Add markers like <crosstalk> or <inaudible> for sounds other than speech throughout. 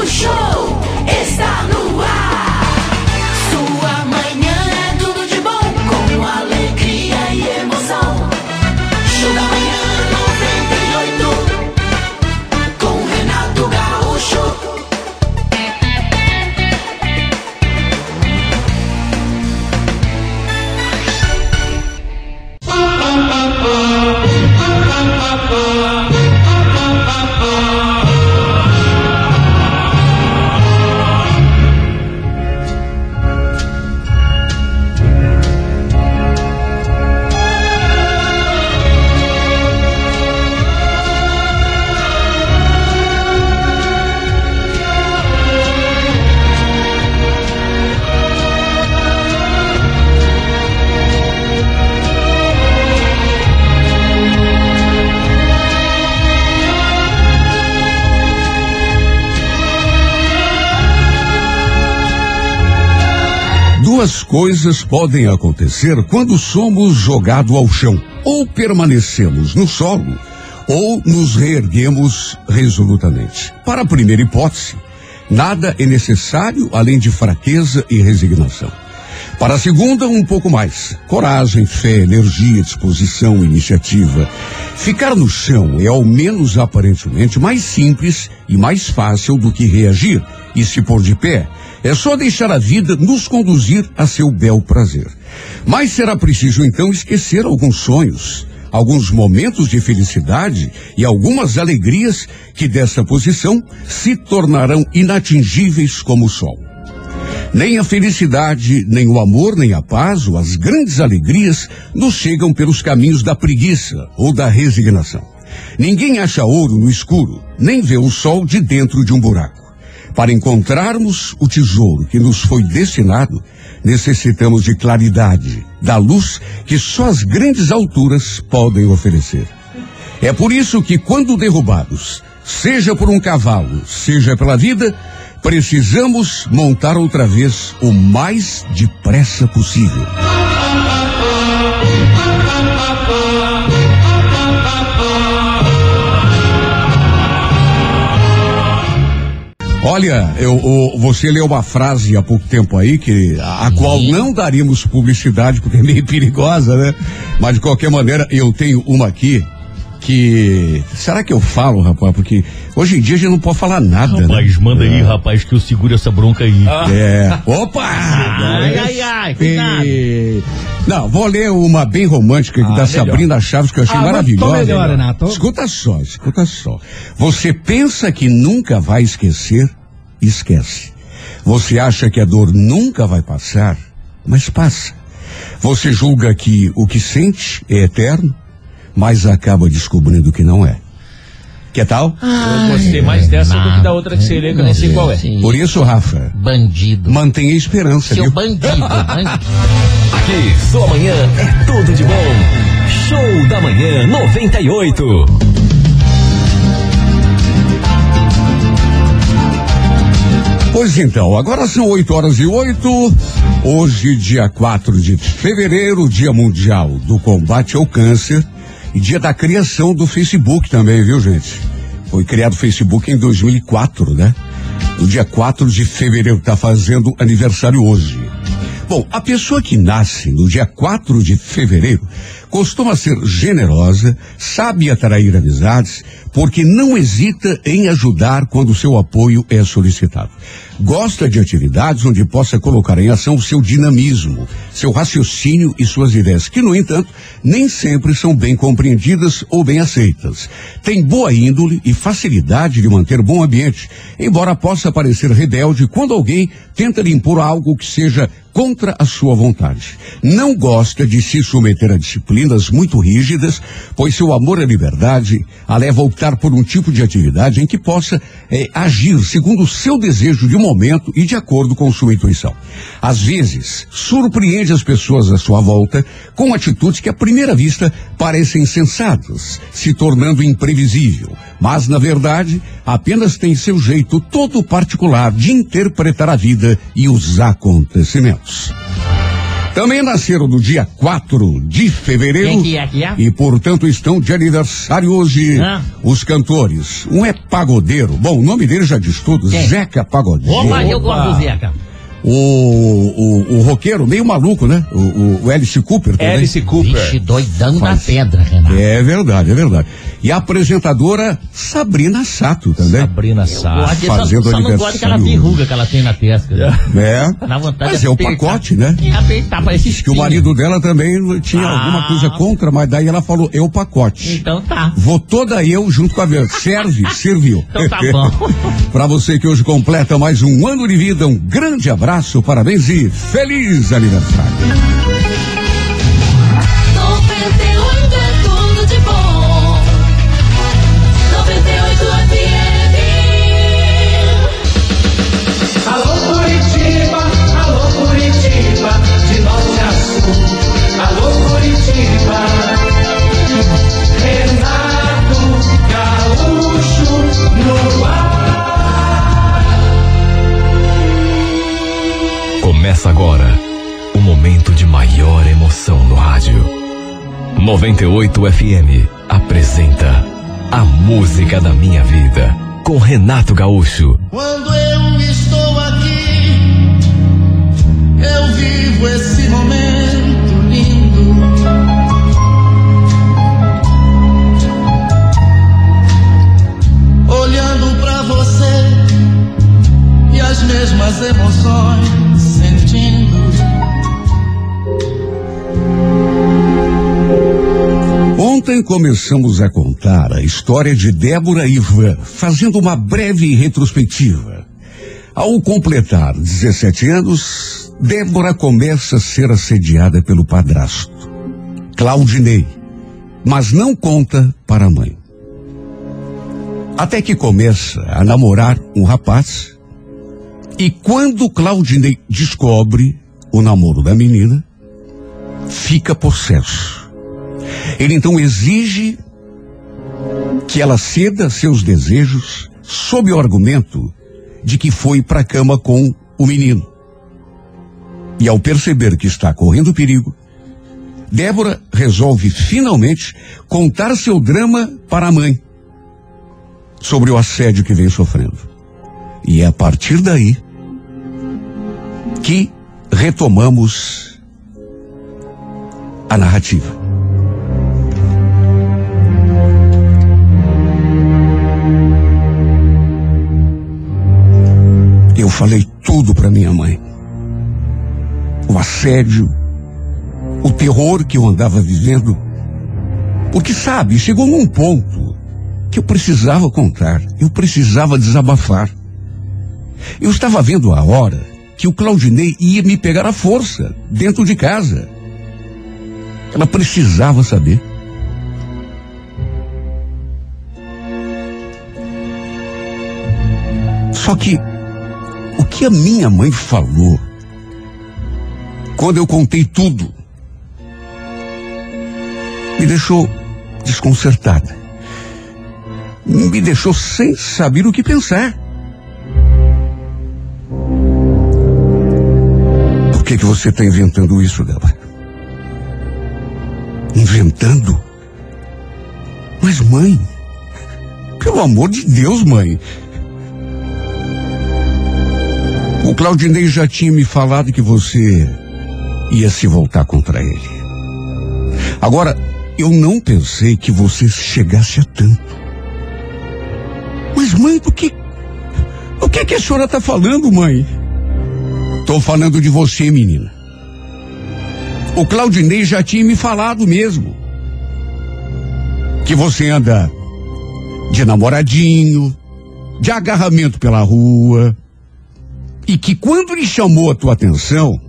O show coisas podem acontecer quando somos jogados ao chão. Ou permanecemos no solo, ou nos reerguemos resolutamente. Para a primeira hipótese, nada é necessário além de fraqueza e resignação. Para a segunda, um pouco mais. Coragem, fé, energia, disposição, iniciativa. Ficar no chão é, ao menos aparentemente, mais simples e mais fácil do que reagir e se pôr de pé. É só deixar a vida nos conduzir a seu bel prazer. Mas será preciso então esquecer alguns sonhos, alguns momentos de felicidade e algumas alegrias que dessa posição se tornarão inatingíveis como o sol. Nem a felicidade, nem o amor, nem a paz ou as grandes alegrias nos chegam pelos caminhos da preguiça ou da resignação. Ninguém acha ouro no escuro, nem vê o sol de dentro de um buraco. Para encontrarmos o tesouro que nos foi destinado, necessitamos de claridade, da luz que só as grandes alturas podem oferecer. É por isso que, quando derrubados, seja por um cavalo, seja pela vida, precisamos montar outra vez o mais depressa possível. Olha, eu, o- você leu uma frase há pouco tempo aí que a, a qual não daríamos publicidade porque é meio <laughs> perigosa, né? Mas de qualquer maneira eu tenho uma aqui que será que eu falo, rapaz? Porque hoje em dia a gente não pode falar nada, Rapaz, né? manda aí, rapaz, que eu seguro essa bronca aí. É. <laughs> Opa! Ai, ai, ai, cuidado. E- Não, vou ler uma bem romântica da melhor. Sabrina Chaves que eu achei Ah, maravilhosa. melhor, Renato. Escuta só, escuta só. Você pensa que nunca vai esquecer? Esquece. Você acha que a dor nunca vai passar? Mas passa. Você julga que o que sente é eterno? Mas acaba descobrindo que não é. Que tal? Eu gostei mais dessa do que da outra que você lê, que eu nem sei qual é. Por isso, Rafa, Bandido. mantenha a esperança, Seu viu? bandido, <laughs> bandido. Aqui, sua manhã é tudo de bom. Show da manhã 98. Pois então, agora são 8 horas e 8. Hoje, dia 4 de fevereiro, Dia Mundial do Combate ao Câncer e dia da criação do Facebook também, viu, gente? Foi criado o Facebook em 2004, né? No dia 4 de fevereiro, está fazendo aniversário hoje. Bom, a pessoa que nasce no dia 4 de fevereiro costuma ser generosa, sabe atrair amizades, porque não hesita em ajudar quando seu apoio é solicitado. Gosta de atividades onde possa colocar em ação o seu dinamismo, seu raciocínio e suas ideias, que, no entanto, nem sempre são bem compreendidas ou bem aceitas. Tem boa índole e facilidade de manter bom ambiente, embora possa parecer rebelde quando alguém tenta lhe impor algo que seja contra a sua vontade. Não gosta de se submeter a muito rígidas, pois seu amor à liberdade a leva a optar por um tipo de atividade em que possa eh, agir segundo o seu desejo de momento e de acordo com sua intuição. Às vezes, surpreende as pessoas à sua volta com atitudes que à primeira vista parecem sensatas, se tornando imprevisível, mas na verdade apenas tem seu jeito todo particular de interpretar a vida e os acontecimentos. Também nasceram no dia 4 de fevereiro. Quem que é que é? E, portanto, estão de aniversário hoje Ah. os cantores. Um é pagodeiro. Bom, o nome dele já diz tudo. Quem? Zeca Pagodeiro. Opa, eu gosto do Zeca. O, o, o roqueiro, meio maluco, né? O, o, o Alice Cooper também. Alice Cooper. Vixe, doidão na Faz. pedra, Renato. É verdade, é verdade. E a apresentadora Sabrina Sato também. Sabrina Sá. de- só, fazendo só não gosto daquela verruga que ela tem na testa. É. Dá vontade Mas é o pacote, né? É, apertar, parece Diz que o marido dela também tinha Ah. alguma coisa contra, mas daí ela falou, é o pacote. Então tá. Vou toda eu junto com a Vera. Serve, serviu. Então tá bom. <laughs> Pra você que hoje completa mais um ano de vida, um grande abraço, parabéns e feliz aniversário. Começa agora o momento de maior emoção no rádio. 98 FM apresenta A Música da Minha Vida com Renato Gaúcho. Quando eu estou aqui, eu vivo esse momento lindo. Olhando pra você e as mesmas emoções Ontem começamos a contar a história de Débora e Ivan, fazendo uma breve retrospectiva. Ao completar 17 anos, Débora começa a ser assediada pelo padrasto, Claudinei, mas não conta para a mãe. Até que começa a namorar um rapaz, e quando Claudinei descobre o namoro da menina, fica possesso. Ele então exige que ela ceda seus desejos sob o argumento de que foi para a cama com o menino. E ao perceber que está correndo perigo, Débora resolve finalmente contar seu drama para a mãe sobre o assédio que vem sofrendo. E é a partir daí que retomamos a narrativa. Eu falei tudo para minha mãe. O assédio, o terror que eu andava vivendo. Porque, sabe, chegou num ponto que eu precisava contar, eu precisava desabafar. Eu estava vendo a hora que o Claudinei ia me pegar à força dentro de casa. Ela precisava saber. Só que que a minha mãe falou quando eu contei tudo me deixou desconcertada. Me deixou sem saber o que pensar. Por que, que você está inventando isso, Débora? Inventando? Mas, mãe, pelo amor de Deus, mãe. O Claudinei já tinha me falado que você ia se voltar contra ele. Agora, eu não pensei que você chegasse a tanto. Mas, mãe, do que. O que, que a senhora está falando, mãe? Estou falando de você, menina. O Claudinei já tinha me falado mesmo. Que você anda de namoradinho, de agarramento pela rua. E que quando ele chamou a tua atenção,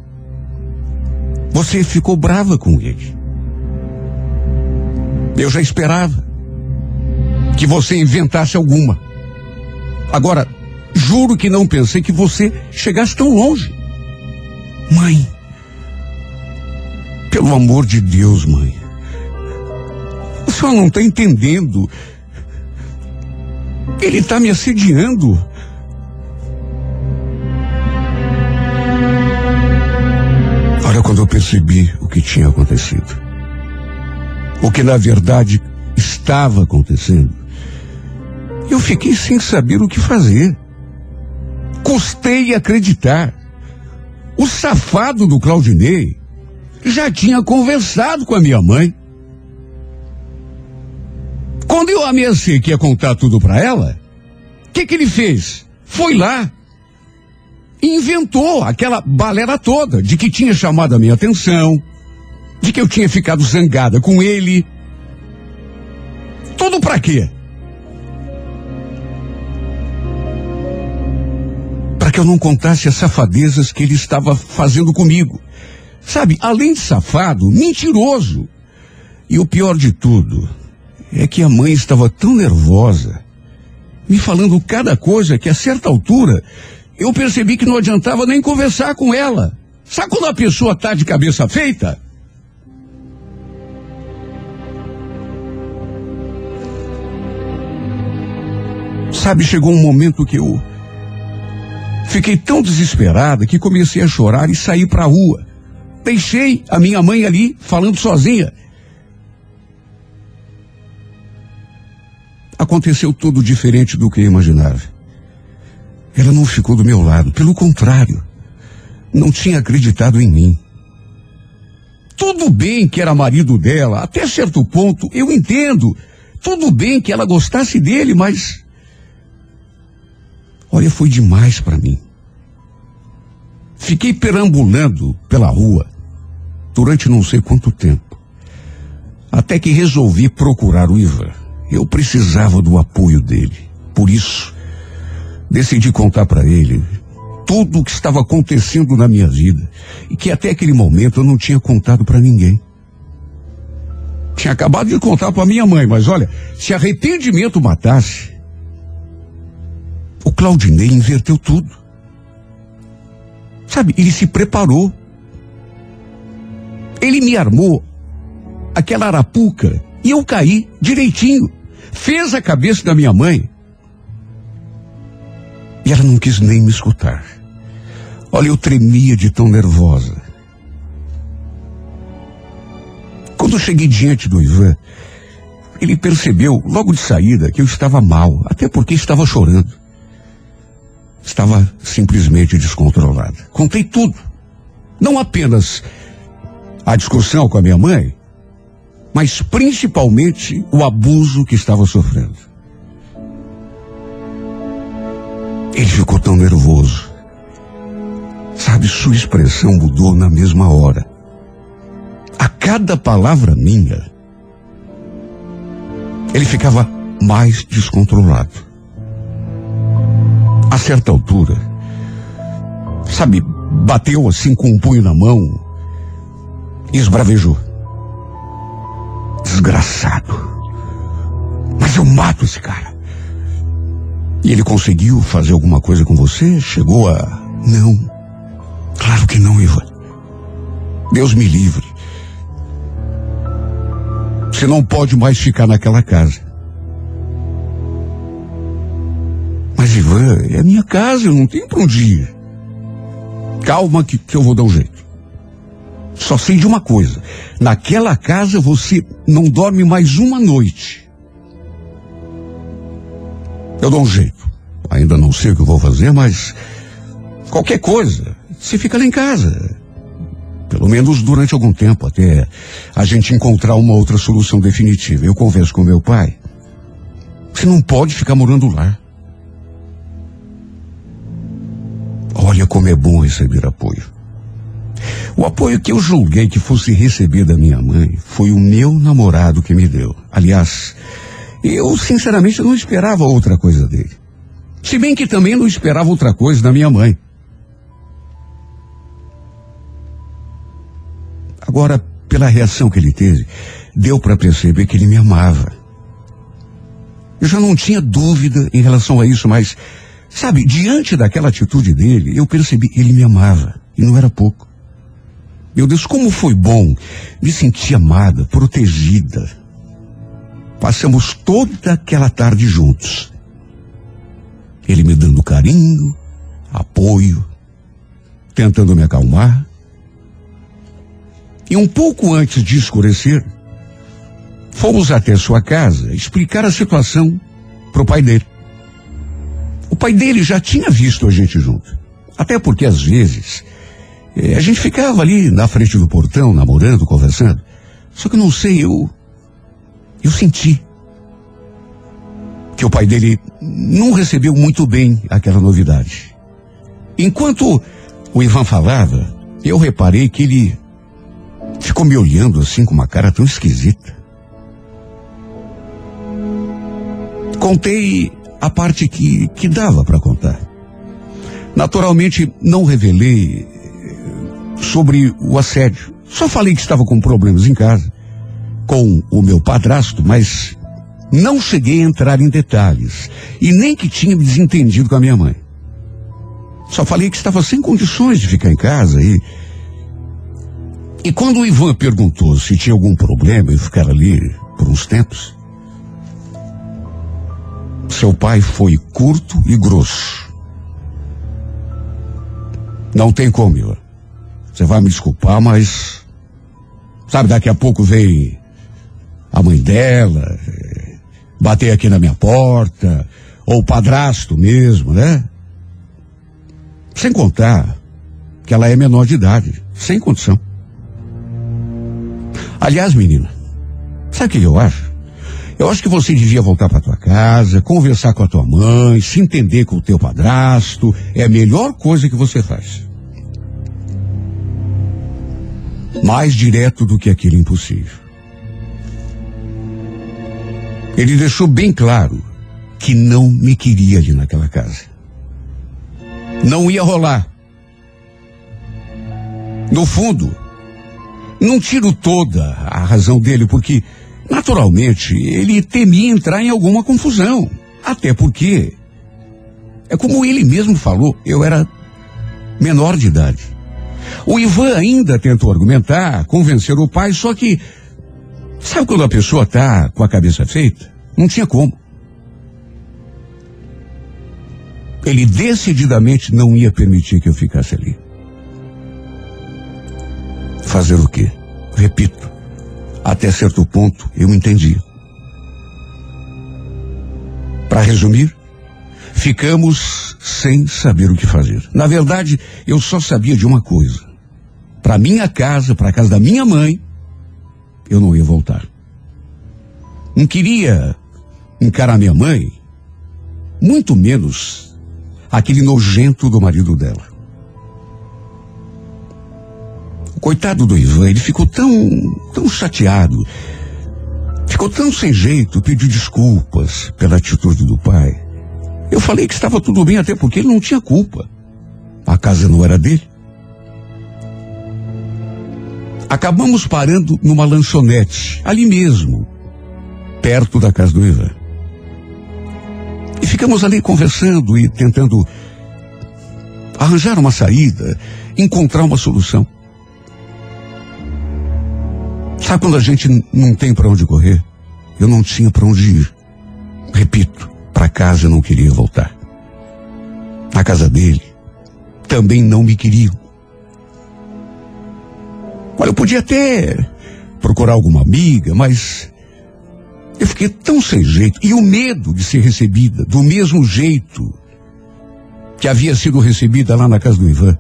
você ficou brava com ele. Eu já esperava que você inventasse alguma. Agora, juro que não pensei que você chegasse tão longe. Mãe, pelo amor de Deus, mãe. A senhora não está entendendo. Ele está me assediando. Quando eu percebi o que tinha acontecido. O que na verdade estava acontecendo. Eu fiquei sem saber o que fazer. Custei acreditar. O safado do Claudinei já tinha conversado com a minha mãe. Quando eu ameacei que ia contar tudo para ela, o que, que ele fez? Foi lá. Inventou aquela balera toda de que tinha chamado a minha atenção, de que eu tinha ficado zangada com ele. Tudo para quê? Para que eu não contasse as safadezas que ele estava fazendo comigo. Sabe, além de safado, mentiroso. E o pior de tudo é que a mãe estava tão nervosa, me falando cada coisa que a certa altura eu percebi que não adiantava nem conversar com ela. Sabe quando a pessoa tá de cabeça feita? Sabe, chegou um momento que eu fiquei tão desesperada que comecei a chorar e saí para a rua. Deixei a minha mãe ali falando sozinha. Aconteceu tudo diferente do que eu imaginava. Ela não ficou do meu lado, pelo contrário, não tinha acreditado em mim. Tudo bem que era marido dela, até certo ponto eu entendo. Tudo bem que ela gostasse dele, mas. Olha, foi demais para mim. Fiquei perambulando pela rua durante não sei quanto tempo. Até que resolvi procurar o Ivan. Eu precisava do apoio dele. Por isso, decidi contar para ele tudo o que estava acontecendo na minha vida e que até aquele momento eu não tinha contado para ninguém. Tinha acabado de contar para minha mãe, mas olha, se arrependimento matasse, o Claudinei inverteu tudo. Sabe, ele se preparou. Ele me armou aquela arapuca e eu caí direitinho. Fez a cabeça da minha mãe. E ela não quis nem me escutar. Olha, eu tremia de tão nervosa. Quando eu cheguei diante do Ivan, ele percebeu logo de saída que eu estava mal, até porque estava chorando. Estava simplesmente descontrolada. Contei tudo. Não apenas a discussão com a minha mãe, mas principalmente o abuso que estava sofrendo. Ele ficou tão nervoso. Sabe, sua expressão mudou na mesma hora. A cada palavra minha, ele ficava mais descontrolado. A certa altura, sabe, bateu assim com um punho na mão e esbravejou. Desgraçado. Mas eu mato esse cara. E ele conseguiu fazer alguma coisa com você? Chegou a. Não. Claro que não, Ivan. Deus me livre. Você não pode mais ficar naquela casa. Mas, Ivan, é minha casa, eu não tenho pra onde ir. Calma que, que eu vou dar um jeito. Só sei de uma coisa. Naquela casa você não dorme mais uma noite. Eu dou um jeito. Ainda não sei o que vou fazer, mas qualquer coisa, você fica lá em casa. Pelo menos durante algum tempo, até a gente encontrar uma outra solução definitiva. Eu converso com meu pai. Você não pode ficar morando lá. Olha como é bom receber apoio. O apoio que eu julguei que fosse receber da minha mãe foi o meu namorado que me deu. Aliás, eu sinceramente não esperava outra coisa dele. Se bem que também não esperava outra coisa da minha mãe. Agora, pela reação que ele teve, deu para perceber que ele me amava. Eu já não tinha dúvida em relação a isso, mas, sabe, diante daquela atitude dele, eu percebi que ele me amava. E não era pouco. Meu Deus, como foi bom me sentir amada, protegida. Passamos toda aquela tarde juntos. Ele me dando carinho, apoio, tentando me acalmar. E um pouco antes de escurecer, fomos até sua casa explicar a situação pro pai dele. O pai dele já tinha visto a gente junto. Até porque às vezes eh, a gente ficava ali na frente do portão, namorando, conversando. Só que não sei, eu. Eu senti que o pai dele não recebeu muito bem aquela novidade. Enquanto o Ivan falava, eu reparei que ele ficou me olhando assim com uma cara tão esquisita. Contei a parte que, que dava para contar. Naturalmente, não revelei eh, sobre o assédio. Só falei que estava com problemas em casa, com o meu padrasto, mas não cheguei a entrar em detalhes. E nem que tinha me desentendido com a minha mãe. Só falei que estava sem condições de ficar em casa e. E quando o Ivan perguntou se tinha algum problema em ficar ali por uns tempos, seu pai foi curto e grosso. Não tem como, Ivan. Você vai me desculpar, mas. Sabe, daqui a pouco vem a mãe dela, bater aqui na minha porta, ou o padrasto mesmo, né? Sem contar que ela é menor de idade, sem condição. Aliás, menina, sabe o que eu acho? Eu acho que você devia voltar para tua casa, conversar com a tua mãe, se entender com o teu padrasto. É a melhor coisa que você faz. Mais direto do que aquele impossível. Ele deixou bem claro que não me queria ali naquela casa. Não ia rolar. No fundo, não tiro toda a razão dele, porque, naturalmente, ele temia entrar em alguma confusão. Até porque, é como ele mesmo falou, eu era menor de idade. O Ivan ainda tentou argumentar, convencer o pai, só que, sabe quando a pessoa tá com a cabeça feita? Não tinha como. Ele decididamente não ia permitir que eu ficasse ali. Fazer o quê? Repito, até certo ponto eu entendi. Para resumir, ficamos sem saber o que fazer. Na verdade, eu só sabia de uma coisa. Para minha casa, para a casa da minha mãe, eu não ia voltar. Não queria encarar minha mãe, muito menos aquele nojento do marido dela. O coitado do Ivan, ele ficou tão, tão chateado, ficou tão sem jeito, pediu desculpas pela atitude do pai. Eu falei que estava tudo bem, até porque ele não tinha culpa. A casa não era dele. Acabamos parando numa lanchonete, ali mesmo, perto da casa do Ivan. E ficamos ali conversando e tentando arranjar uma saída, encontrar uma solução. Sabe quando a gente não tem para onde correr? Eu não tinha para onde ir. Repito, para casa eu não queria voltar. Na casa dele também não me queriam. Eu podia até procurar alguma amiga, mas eu fiquei tão sem jeito. E o medo de ser recebida do mesmo jeito que havia sido recebida lá na casa do Ivan.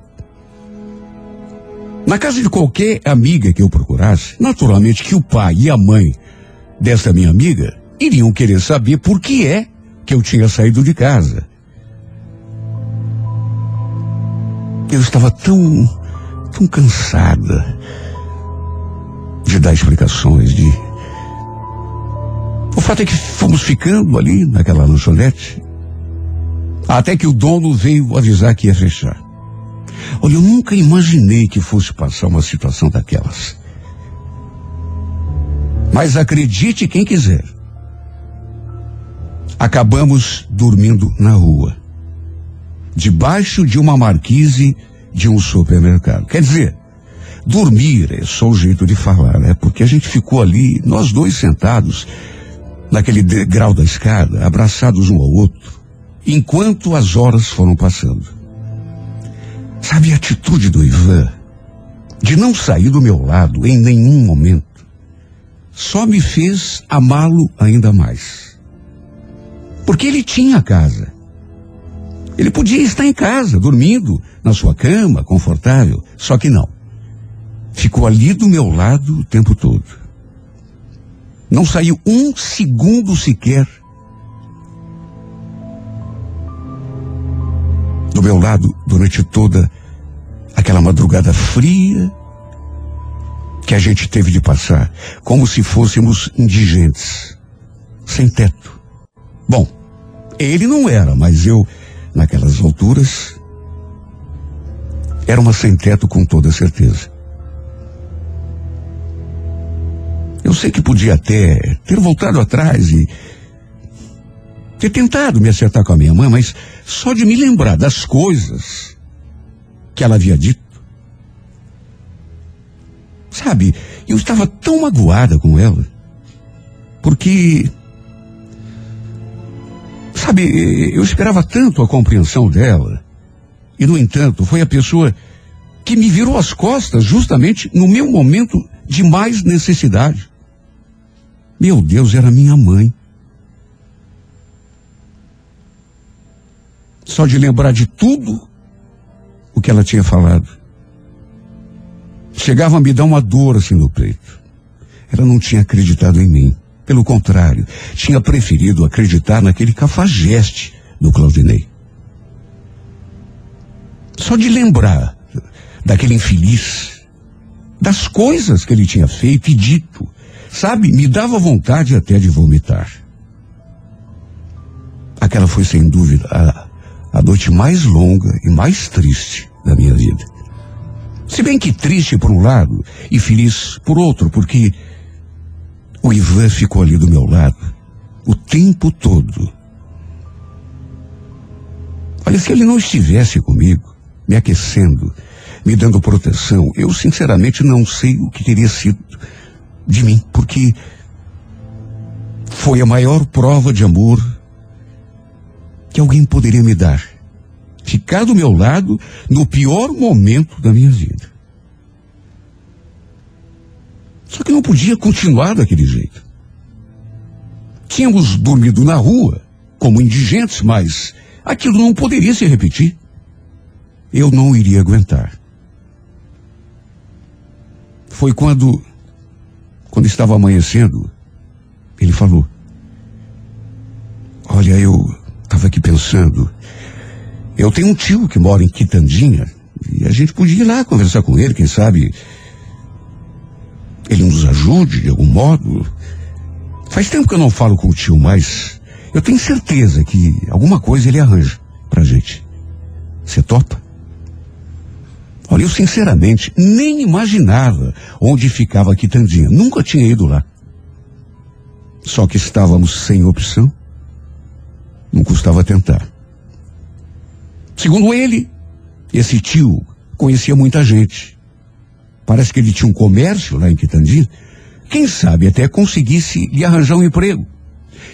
Na casa de qualquer amiga que eu procurasse, naturalmente que o pai e a mãe dessa minha amiga iriam querer saber por que é que eu tinha saído de casa. Eu estava tão, tão cansada de dar explicações, de. O fato é que fomos ficando ali naquela lanchonete, até que o dono veio avisar que ia fechar. Olha, eu nunca imaginei que fosse passar uma situação daquelas. Mas acredite quem quiser. Acabamos dormindo na rua, debaixo de uma marquise de um supermercado. Quer dizer, dormir é só o jeito de falar, né? Porque a gente ficou ali, nós dois sentados, naquele degrau da escada, abraçados um ao outro, enquanto as horas foram passando. Sabe a atitude do Ivan? de não sair do meu lado em nenhum momento, só me fez amá-lo ainda mais. Porque ele tinha casa. Ele podia estar em casa, dormindo, na sua cama, confortável, só que não. Ficou ali do meu lado o tempo todo. Não saiu um segundo sequer do meu lado durante toda aquela madrugada fria que a gente teve de passar, como se fôssemos indigentes, sem teto. Bom, ele não era, mas eu, naquelas alturas, era uma sem teto com toda certeza. Eu sei que podia até ter voltado atrás e ter tentado me acertar com a minha mãe, mas só de me lembrar das coisas que ela havia dito. Sabe, eu estava tão magoada com ela, porque, sabe, eu esperava tanto a compreensão dela, e no entanto, foi a pessoa que me virou as costas justamente no meu momento de mais necessidade. Meu Deus, era minha mãe. Só de lembrar de tudo o que ela tinha falado. Chegava a me dar uma dor assim no peito. Ela não tinha acreditado em mim. Pelo contrário, tinha preferido acreditar naquele cafajeste do Claudinei. Só de lembrar daquele infeliz, das coisas que ele tinha feito e dito, sabe, me dava vontade até de vomitar. Aquela foi sem dúvida a, a noite mais longa e mais triste da minha vida. Se bem que triste por um lado e feliz por outro, porque o Ivan ficou ali do meu lado o tempo todo. Olha, se ele não estivesse comigo, me aquecendo, me dando proteção, eu sinceramente não sei o que teria sido de mim, porque foi a maior prova de amor que alguém poderia me dar. Ficar do meu lado no pior momento da minha vida. Só que não podia continuar daquele jeito. Tínhamos dormido na rua, como indigentes, mas aquilo não poderia se repetir. Eu não iria aguentar. Foi quando, quando estava amanhecendo, ele falou: Olha, eu estava aqui pensando. Eu tenho um tio que mora em Quitandinha e a gente podia ir lá conversar com ele, quem sabe ele nos ajude de algum modo. Faz tempo que eu não falo com o tio, mas eu tenho certeza que alguma coisa ele arranja pra gente. Você topa? Olha, eu sinceramente nem imaginava onde ficava a Quitandinha. Nunca tinha ido lá. Só que estávamos sem opção. Não custava tentar. Segundo ele, esse tio conhecia muita gente. Parece que ele tinha um comércio lá em Quitandinha. Quem sabe até conseguisse lhe arranjar um emprego.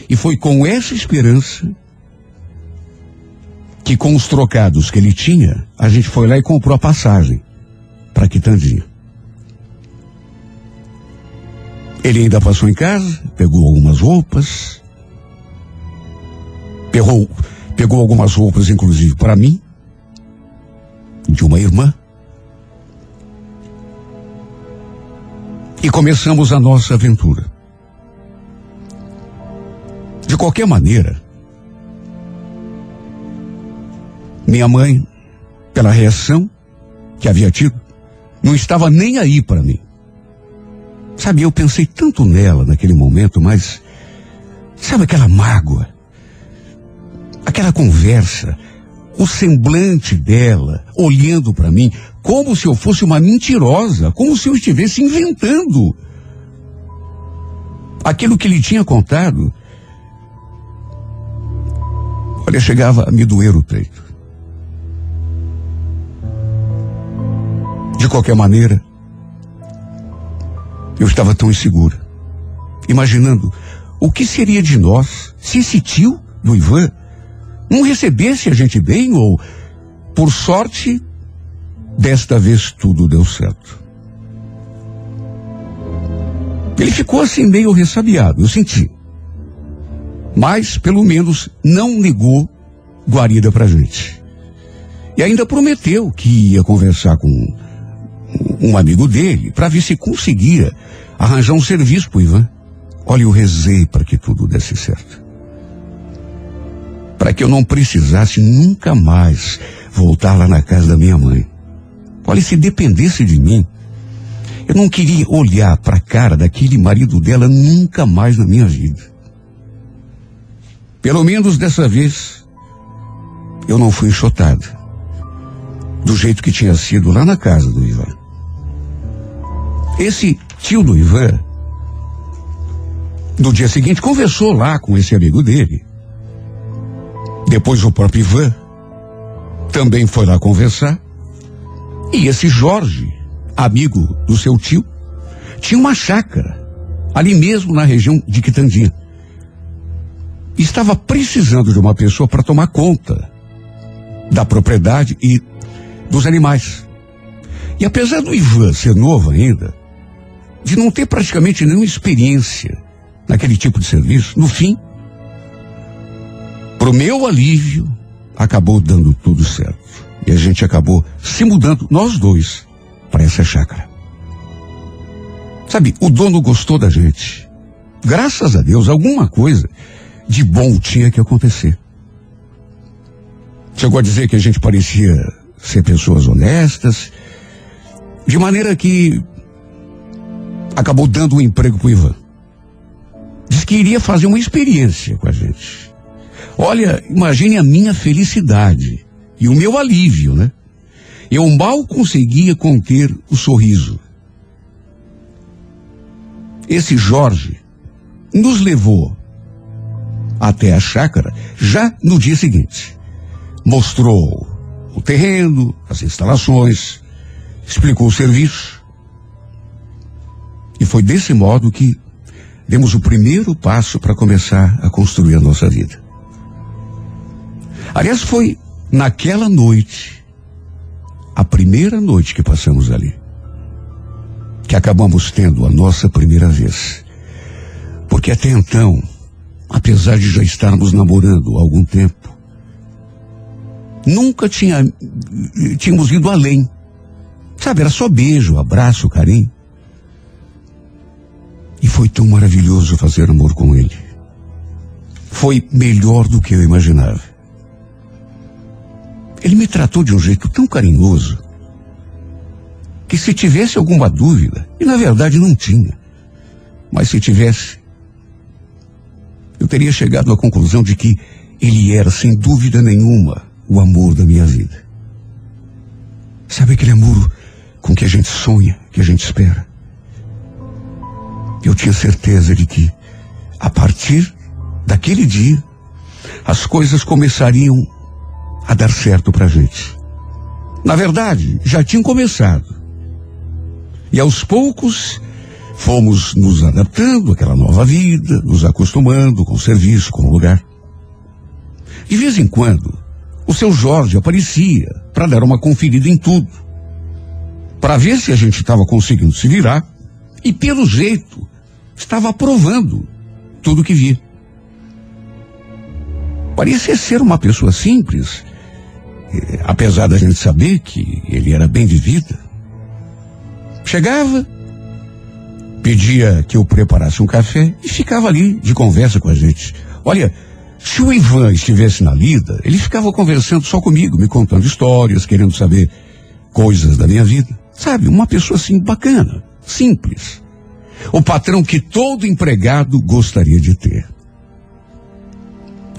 E foi com essa esperança que com os trocados que ele tinha, a gente foi lá e comprou a passagem para Quitandinha. Ele ainda passou em casa, pegou algumas roupas, pegou, pegou algumas roupas, inclusive, para mim, de uma irmã. E começamos a nossa aventura. De qualquer maneira, minha mãe, pela reação que havia tido, não estava nem aí para mim. Sabe, eu pensei tanto nela naquele momento, mas sabe aquela mágoa, aquela conversa, o semblante dela olhando para mim como se eu fosse uma mentirosa, como se eu estivesse inventando aquilo que ele tinha contado. Olha, chegava a me doer o peito. De qualquer maneira, eu estava tão insegura, imaginando o que seria de nós se esse tio do Ivan não recebesse a gente bem ou, por sorte, desta vez tudo deu certo. Ele ficou assim meio ressabiado, eu senti. Mas, pelo menos, não negou guarida pra gente. E ainda prometeu que ia conversar com um amigo dele para ver se conseguia arranjar um serviço pro Ivan. Olha, eu rezei para que tudo desse certo. Para que eu não precisasse nunca mais voltar lá na casa da minha mãe. Olha, se dependesse de mim, eu não queria olhar para a cara daquele marido dela nunca mais na minha vida. Pelo menos dessa vez, eu não fui enxotado. Do jeito que tinha sido lá na casa do Ivan. Esse tio do Ivan, no dia seguinte, conversou lá com esse amigo dele. Depois o próprio Ivan também foi lá conversar. E esse Jorge, amigo do seu tio, tinha uma chácara ali mesmo na região de Quitandinha. Estava precisando de uma pessoa para tomar conta da propriedade e dos animais. E apesar do Ivan ser novo ainda, de não ter praticamente nenhuma experiência naquele tipo de serviço, no fim, pro meu alívio, acabou dando tudo certo. E a gente acabou se mudando, nós dois, para essa chácara. Sabe, o dono gostou da gente. Graças a Deus, alguma coisa de bom tinha que acontecer. Chegou a dizer que a gente parecia ser pessoas honestas, de maneira que acabou dando um emprego pro Ivan. Diz que iria fazer uma experiência com a gente. Olha, imagine a minha felicidade e o meu alívio, né? Eu mal conseguia conter o sorriso. Esse Jorge nos levou até a chácara já no dia seguinte. Mostrou o terreno, as instalações, explicou o serviço. E foi desse modo que demos o primeiro passo para começar a construir a nossa vida. Aliás, foi naquela noite, a primeira noite que passamos ali, que acabamos tendo a nossa primeira vez. Porque até então, apesar de já estarmos namorando há algum tempo, nunca tinha, tínhamos ido além. Sabe, era só beijo, abraço, carinho. E foi tão maravilhoso fazer amor com ele. Foi melhor do que eu imaginava. Ele me tratou de um jeito tão carinhoso que se tivesse alguma dúvida, e na verdade não tinha, mas se tivesse, eu teria chegado à conclusão de que ele era, sem dúvida nenhuma, o amor da minha vida. Sabe aquele amor com que a gente sonha, que a gente espera? Eu tinha certeza de que, a partir daquele dia, as coisas começariam a dar certo pra gente. Na verdade, já tinham começado. E aos poucos fomos nos adaptando àquela nova vida, nos acostumando com o serviço, com o lugar. De vez em quando, o seu Jorge aparecia para dar uma conferida em tudo, para ver se a gente estava conseguindo se virar e, pelo jeito, estava aprovando tudo que via. Parecia ser uma pessoa simples, eh, apesar da gente saber que ele era bem de vida. Chegava, pedia que eu preparasse um café e ficava ali de conversa com a gente. Olha, se o Ivan estivesse na lida, ele ficava conversando só comigo, me contando histórias, querendo saber coisas da minha vida. Sabe, uma pessoa assim bacana, simples. O patrão que todo empregado gostaria de ter.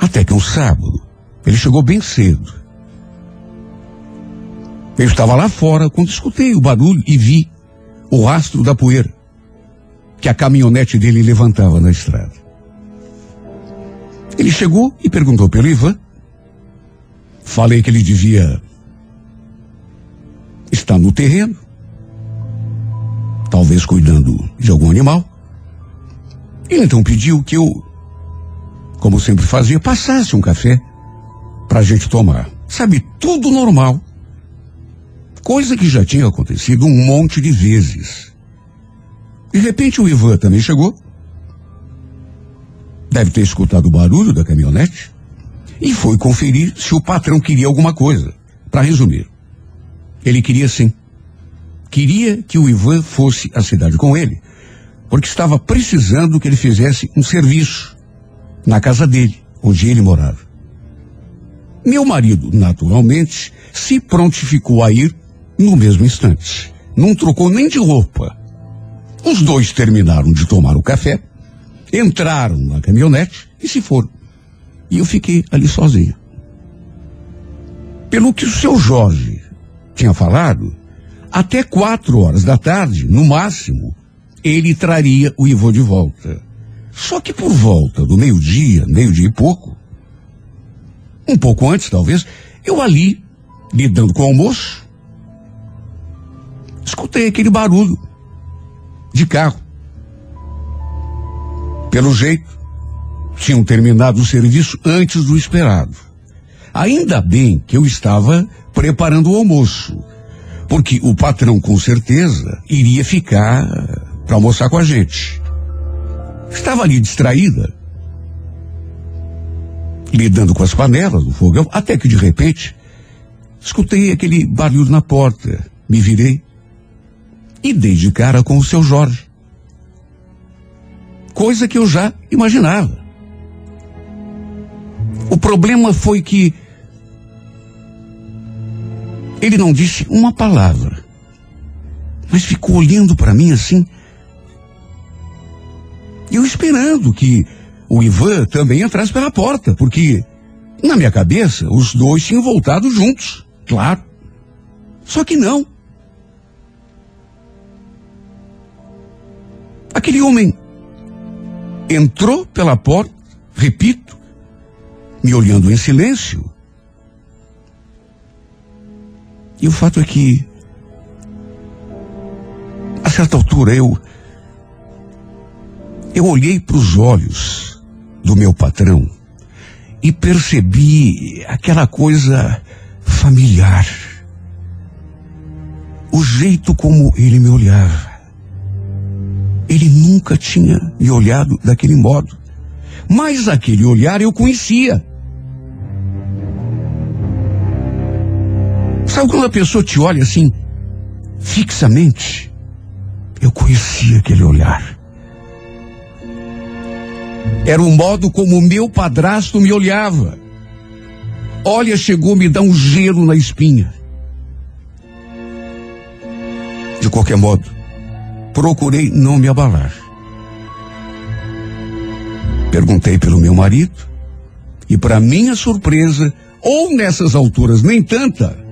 Até que um sábado, ele chegou bem cedo. Eu estava lá fora quando escutei o barulho e vi o rastro da poeira que a caminhonete dele levantava na estrada. Ele chegou e perguntou pelo Ivan. Falei que ele devia estar no terreno, talvez cuidando de algum animal. Ele então pediu que eu, como sempre fazia, passasse um café para a gente tomar. Sabe, tudo normal. Coisa que já tinha acontecido um monte de vezes. De repente o Ivan também chegou. Deve ter escutado o barulho da caminhonete e foi conferir se o patrão queria alguma coisa. Para resumir, ele queria sim. Queria que o Ivan fosse à cidade com ele, porque estava precisando que ele fizesse um serviço na casa dele, onde ele morava. Meu marido, naturalmente, se prontificou a ir no mesmo instante. Não trocou nem de roupa. Os dois terminaram de tomar o café, entraram na caminhonete e se foram. E eu fiquei ali sozinho. Pelo que o seu Jorge tinha falado, até quatro horas da tarde, no máximo, ele traria o Ivo de volta. Só que por volta do meio-dia, meio-dia e pouco, um pouco antes talvez, eu ali, lidando com o almoço, escutei aquele barulho de carro. Pelo jeito, tinham terminado o serviço antes do esperado. Ainda bem que eu estava preparando o almoço, porque o patrão com certeza iria ficar para almoçar com a gente. Estava ali distraída, lidando com as panelas do fogão, até que de repente escutei aquele barulho na porta. Me virei e dei de cara com o seu Jorge. Coisa que eu já imaginava. O problema foi que ele não disse uma palavra, mas ficou olhando para mim assim. Eu esperando que o Ivan também entrasse pela porta, porque na minha cabeça os dois tinham voltado juntos, claro. Só que não. Aquele homem entrou pela porta, repito, me olhando em silêncio. E o fato é que, a certa altura, eu. Eu olhei para os olhos do meu patrão e percebi aquela coisa familiar. O jeito como ele me olhava. Ele nunca tinha me olhado daquele modo. Mas aquele olhar eu conhecia. Sabe quando a pessoa te olha assim, fixamente? Eu conhecia aquele olhar. Era o modo como o meu padrasto me olhava. Olha, chegou me dar um gelo na espinha. De qualquer modo, procurei não me abalar. Perguntei pelo meu marido e, para minha surpresa, ou nessas alturas nem tanta,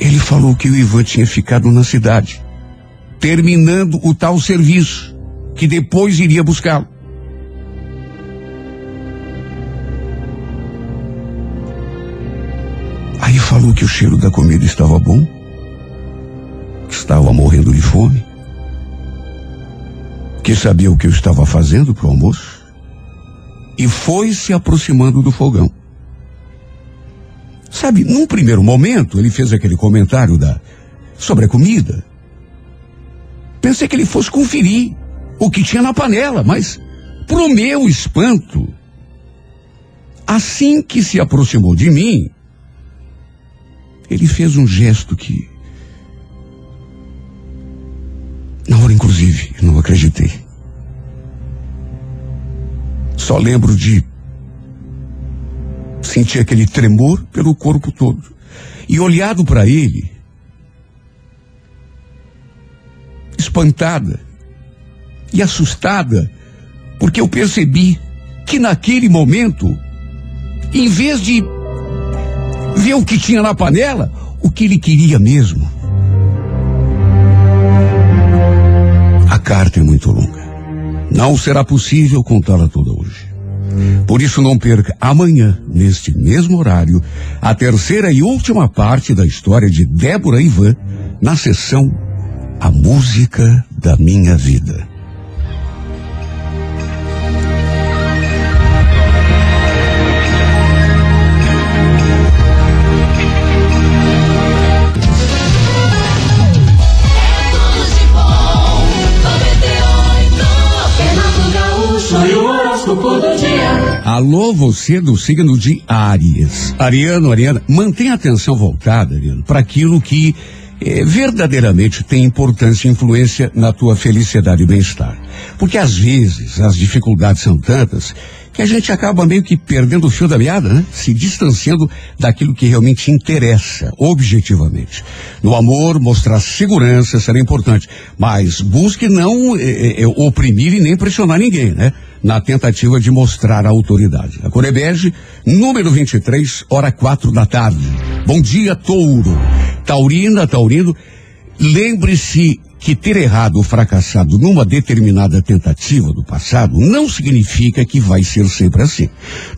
ele falou que o Ivan tinha ficado na cidade, terminando o tal serviço, que depois iria buscá-lo. Aí falou que o cheiro da comida estava bom, que estava morrendo de fome, que sabia o que eu estava fazendo para o almoço, e foi se aproximando do fogão. Sabe, num primeiro momento, ele fez aquele comentário da sobre a comida. Pensei que ele fosse conferir o que tinha na panela, mas, pro meu espanto, assim que se aproximou de mim, ele fez um gesto que. Na hora, inclusive, não acreditei. Só lembro de sentir aquele tremor pelo corpo todo. E olhado para ele, espantada e assustada, porque eu percebi que naquele momento, em vez de ver o que tinha na panela, o que ele queria mesmo. A carta é muito longa. Não será possível contá-la toda hoje. Por isso não perca amanhã, neste mesmo horário, a terceira e última parte da história de Débora Ivan na sessão A Música da Minha Vida. Alô, você do signo de Áries. Ariano, Ariana, mantenha a atenção voltada, Ariano, para aquilo que eh, verdadeiramente tem importância e influência na tua felicidade e bem-estar. Porque às vezes as dificuldades são tantas que a gente acaba meio que perdendo o fio da meada, né? Se distanciando daquilo que realmente interessa, objetivamente. No amor, mostrar segurança será importante, mas busque não eh, eh, oprimir e nem pressionar ninguém, né? Na tentativa de mostrar a autoridade. A Corebege, número 23, hora quatro da tarde. Bom dia, touro. Taurina, Taurino, lembre-se que ter errado ou fracassado numa determinada tentativa do passado não significa que vai ser sempre assim.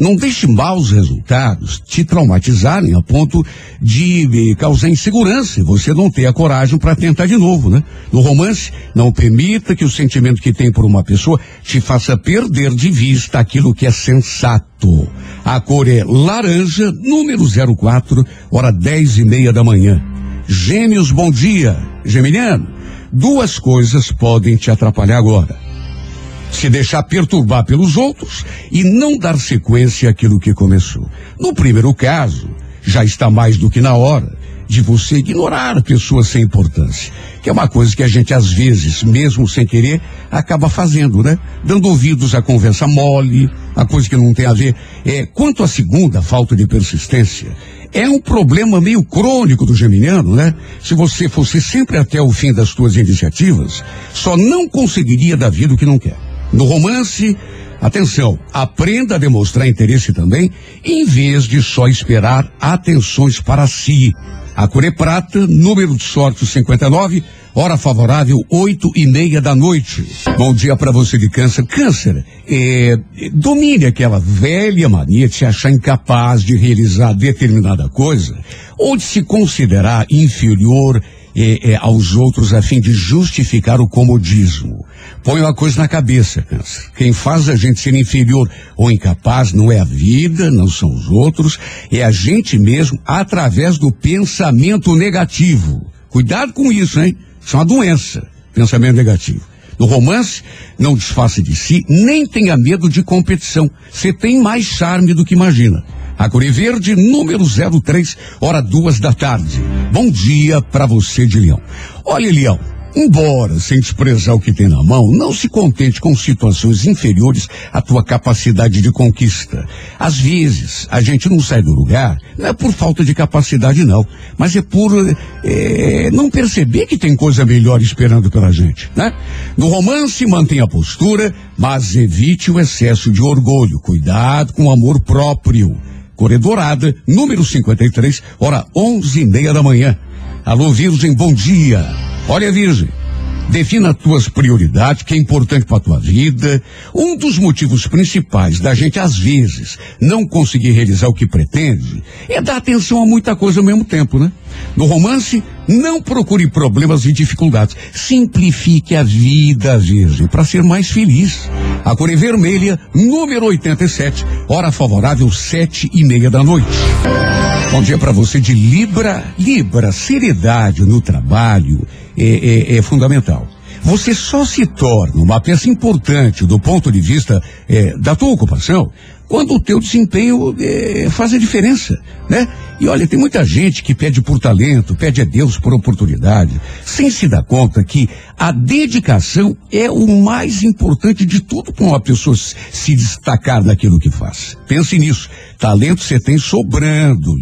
Não deixe maus resultados te traumatizarem a ponto de eh, causar insegurança e você não ter a coragem para tentar de novo, né? No romance, não permita que o sentimento que tem por uma pessoa te faça perder de vista aquilo que é sensato. A cor é laranja, número 04, hora dez e meia da manhã. Gêmeos, bom dia. Geminiano, duas coisas podem te atrapalhar agora. Se deixar perturbar pelos outros e não dar sequência àquilo que começou. No primeiro caso, já está mais do que na hora de você ignorar pessoas sem importância. Que é uma coisa que a gente, às vezes, mesmo sem querer, acaba fazendo, né? Dando ouvidos à conversa mole, a coisa que não tem a ver. É, quanto à segunda, falta de persistência, é um problema meio crônico do geminiano, né? Se você fosse sempre até o fim das suas iniciativas, só não conseguiria dar vida o que não quer. No romance, atenção, aprenda a demonstrar interesse também, em vez de só esperar atenções para si. A Cure Prata, número de sorte 59, hora favorável, oito e meia da noite. Bom dia para você de câncer. Câncer, é, domine aquela velha mania de se achar incapaz de realizar determinada coisa ou de se considerar inferior aos outros a fim de justificar o comodismo. Põe uma coisa na cabeça, câncer. Quem faz a gente ser inferior ou incapaz não é a vida, não são os outros, é a gente mesmo através do pensamento negativo. Cuidado com isso, hein? Isso é uma doença, pensamento negativo. No romance, não desfaça de si, nem tenha medo de competição. Você tem mais charme do que imagina. A Verde, número 03, hora duas da tarde. Bom dia para você de Leão. Olha, Leão, embora sem desprezar o que tem na mão, não se contente com situações inferiores à tua capacidade de conquista. Às vezes, a gente não sai do lugar, não é por falta de capacidade, não, mas é por eh, não perceber que tem coisa melhor esperando pela gente, né? No romance, mantenha a postura, mas evite o excesso de orgulho. Cuidado com o amor próprio. Corredorada, número 53, hora onze e meia da manhã. Alô, Virgem, bom dia. Olha, Virgem, defina tuas prioridades, que é importante para tua vida. Um dos motivos principais da gente, às vezes, não conseguir realizar o que pretende é dar atenção a muita coisa ao mesmo tempo, né? No romance, não procure problemas e dificuldades. Simplifique a vida, Virgem, para ser mais feliz. A cor é vermelha, número 87, hora favorável, sete e meia da noite. Bom dia para você de Libra. Libra, seriedade no trabalho é, é- é fundamental. Você só se torna uma peça importante do ponto de vista eh, da tua ocupação quando o teu desempenho eh, faz a diferença, né? E olha, tem muita gente que pede por talento, pede a Deus por oportunidade, sem se dar conta que a dedicação é o mais importante de tudo para uma pessoa se destacar naquilo que faz. Pense nisso. Talento você tem sobrando.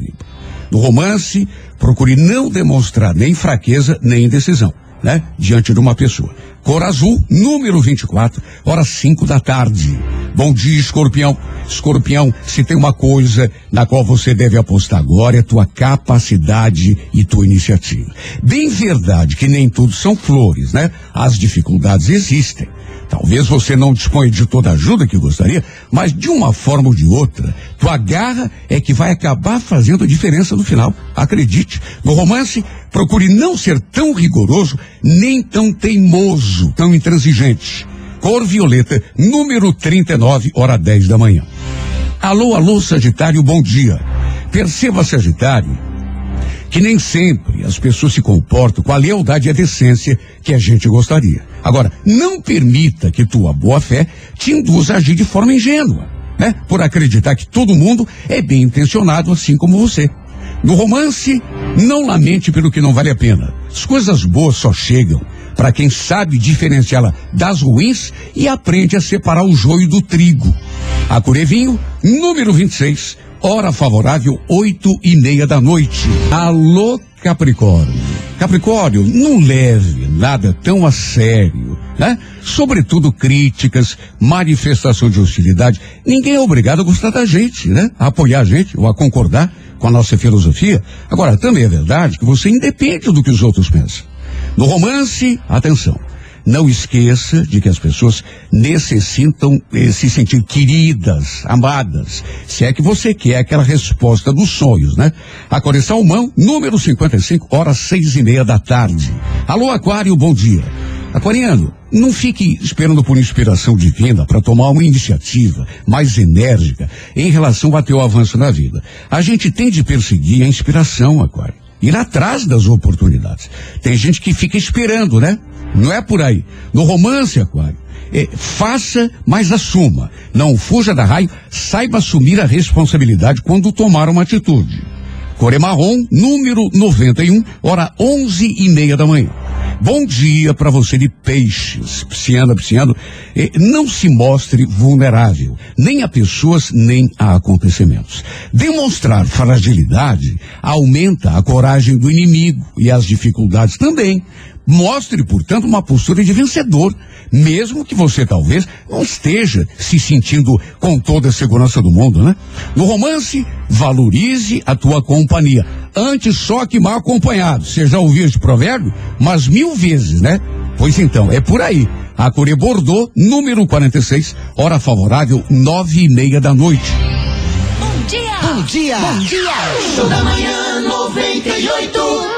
No romance, procure não demonstrar nem fraqueza nem indecisão, né? Diante de uma pessoa. Cor azul, número 24, horas 5 da tarde. Bom dia, escorpião. Escorpião, se tem uma coisa na qual você deve apostar agora é tua capacidade e tua iniciativa. Bem verdade que nem tudo são flores, né? As dificuldades existem. Talvez você não disponha de toda a ajuda que gostaria, mas de uma forma ou de outra, tua garra é que vai acabar fazendo a diferença no final. Acredite. No romance, procure não ser tão rigoroso, nem tão teimoso, tão intransigente. Cor violeta, número 39, hora 10 da manhã. Alô, alô, Sagitário, bom dia. Perceba, Sagitário, que nem sempre as pessoas se comportam com a lealdade e a decência que a gente gostaria. Agora, não permita que tua boa fé te induza a agir de forma ingênua. né? Por acreditar que todo mundo é bem intencionado, assim como você. No romance, não lamente pelo que não vale a pena. As coisas boas só chegam para quem sabe diferenciá-la das ruins e aprende a separar o joio do trigo. A Curevinho, número 26, hora favorável, oito e meia da noite. Alô, Capricórnio. Capricórnio, não leve nada tão a sério, né? Sobretudo críticas, manifestação de hostilidade. Ninguém é obrigado a gostar da gente, né? A apoiar a gente ou a concordar com a nossa filosofia. Agora, também é verdade que você independe do que os outros pensam. No romance, atenção. Não esqueça de que as pessoas necessitam eh, se sentir queridas, amadas. Se é que você quer aquela resposta dos sonhos, né? A correção mão, número 55, horas seis e meia da tarde. Alô, Aquário, bom dia. Aquariano, não fique esperando por inspiração divina para tomar uma iniciativa mais enérgica em relação ao teu avanço na vida. A gente tem de perseguir a inspiração, Aquário. Ir atrás das oportunidades. Tem gente que fica esperando, né? Não é por aí. No romance, Aquário, é, faça, mas assuma. Não fuja da raio, saiba assumir a responsabilidade quando tomar uma atitude. Core Marrom, número 91, hora onze e meia da manhã. Bom dia para você de peixes, pisciano, pisciano. Eh, não se mostre vulnerável, nem a pessoas, nem a acontecimentos. Demonstrar fragilidade aumenta a coragem do inimigo e as dificuldades também. Mostre, portanto, uma postura de vencedor, mesmo que você talvez não esteja se sentindo com toda a segurança do mundo, né? No romance, valorize a tua companhia. Antes só que mal acompanhado. Você já ouviu esse provérbio? Mas mil vezes, né? Pois então, é por aí. A Core Bordeaux, número 46, hora favorável, nove e meia da noite. Bom dia! Bom dia! Bom dia! Show da manhã 98.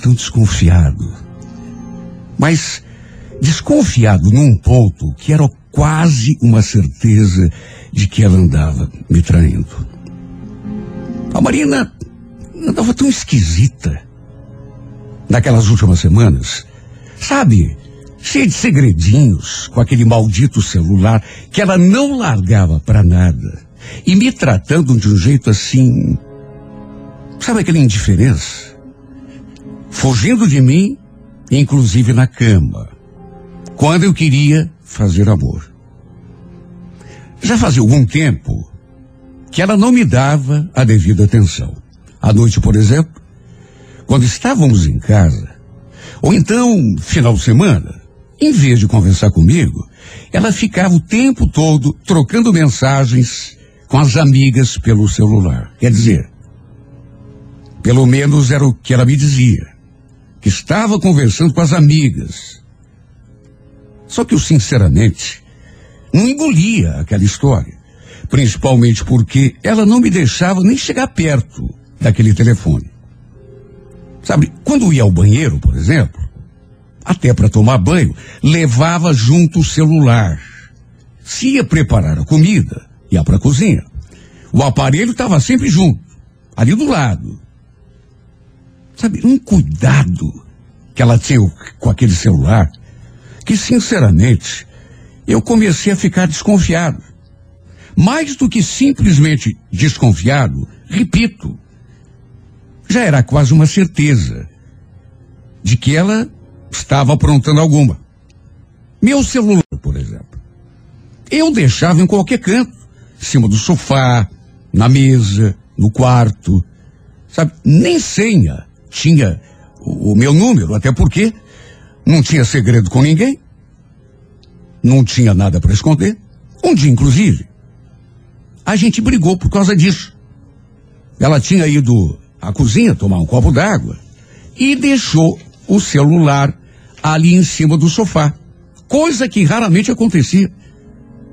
tão desconfiado. Mas desconfiado num ponto que era quase uma certeza de que ela andava me traindo. A Marina andava tão esquisita naquelas últimas semanas. Sabe, cheia de segredinhos com aquele maldito celular que ela não largava para nada. E me tratando de um jeito assim. Sabe aquela indiferença? Fugindo de mim, inclusive na cama. Quando eu queria fazer amor. Já fazia algum tempo que ela não me dava a devida atenção. À noite, por exemplo, quando estávamos em casa, ou então final de semana, em vez de conversar comigo, ela ficava o tempo todo trocando mensagens com as amigas pelo celular. Quer dizer, pelo menos era o que ela me dizia, que estava conversando com as amigas. Só que eu, sinceramente, não engolia aquela história. Principalmente porque ela não me deixava nem chegar perto daquele telefone. Sabe, quando ia ao banheiro, por exemplo, até para tomar banho, levava junto o celular. Se ia preparar a comida, ia para a cozinha. O aparelho estava sempre junto, ali do lado. Sabe, um cuidado que ela tinha com aquele celular, que sinceramente eu comecei a ficar desconfiado. Mais do que simplesmente desconfiado, repito, já era quase uma certeza de que ela estava aprontando alguma. Meu celular, por exemplo, eu deixava em qualquer canto, em cima do sofá, na mesa, no quarto, sabe? Nem senha tinha o, meu número, até porque não tinha segredo com ninguém. não tinha nada para esconder. Um dia, inclusive, a gente brigou por causa disso. Ela tinha ido à cozinha tomar um copo d'água e deixou o celular ali em cima do sofá. Coisa que raramente acontecia.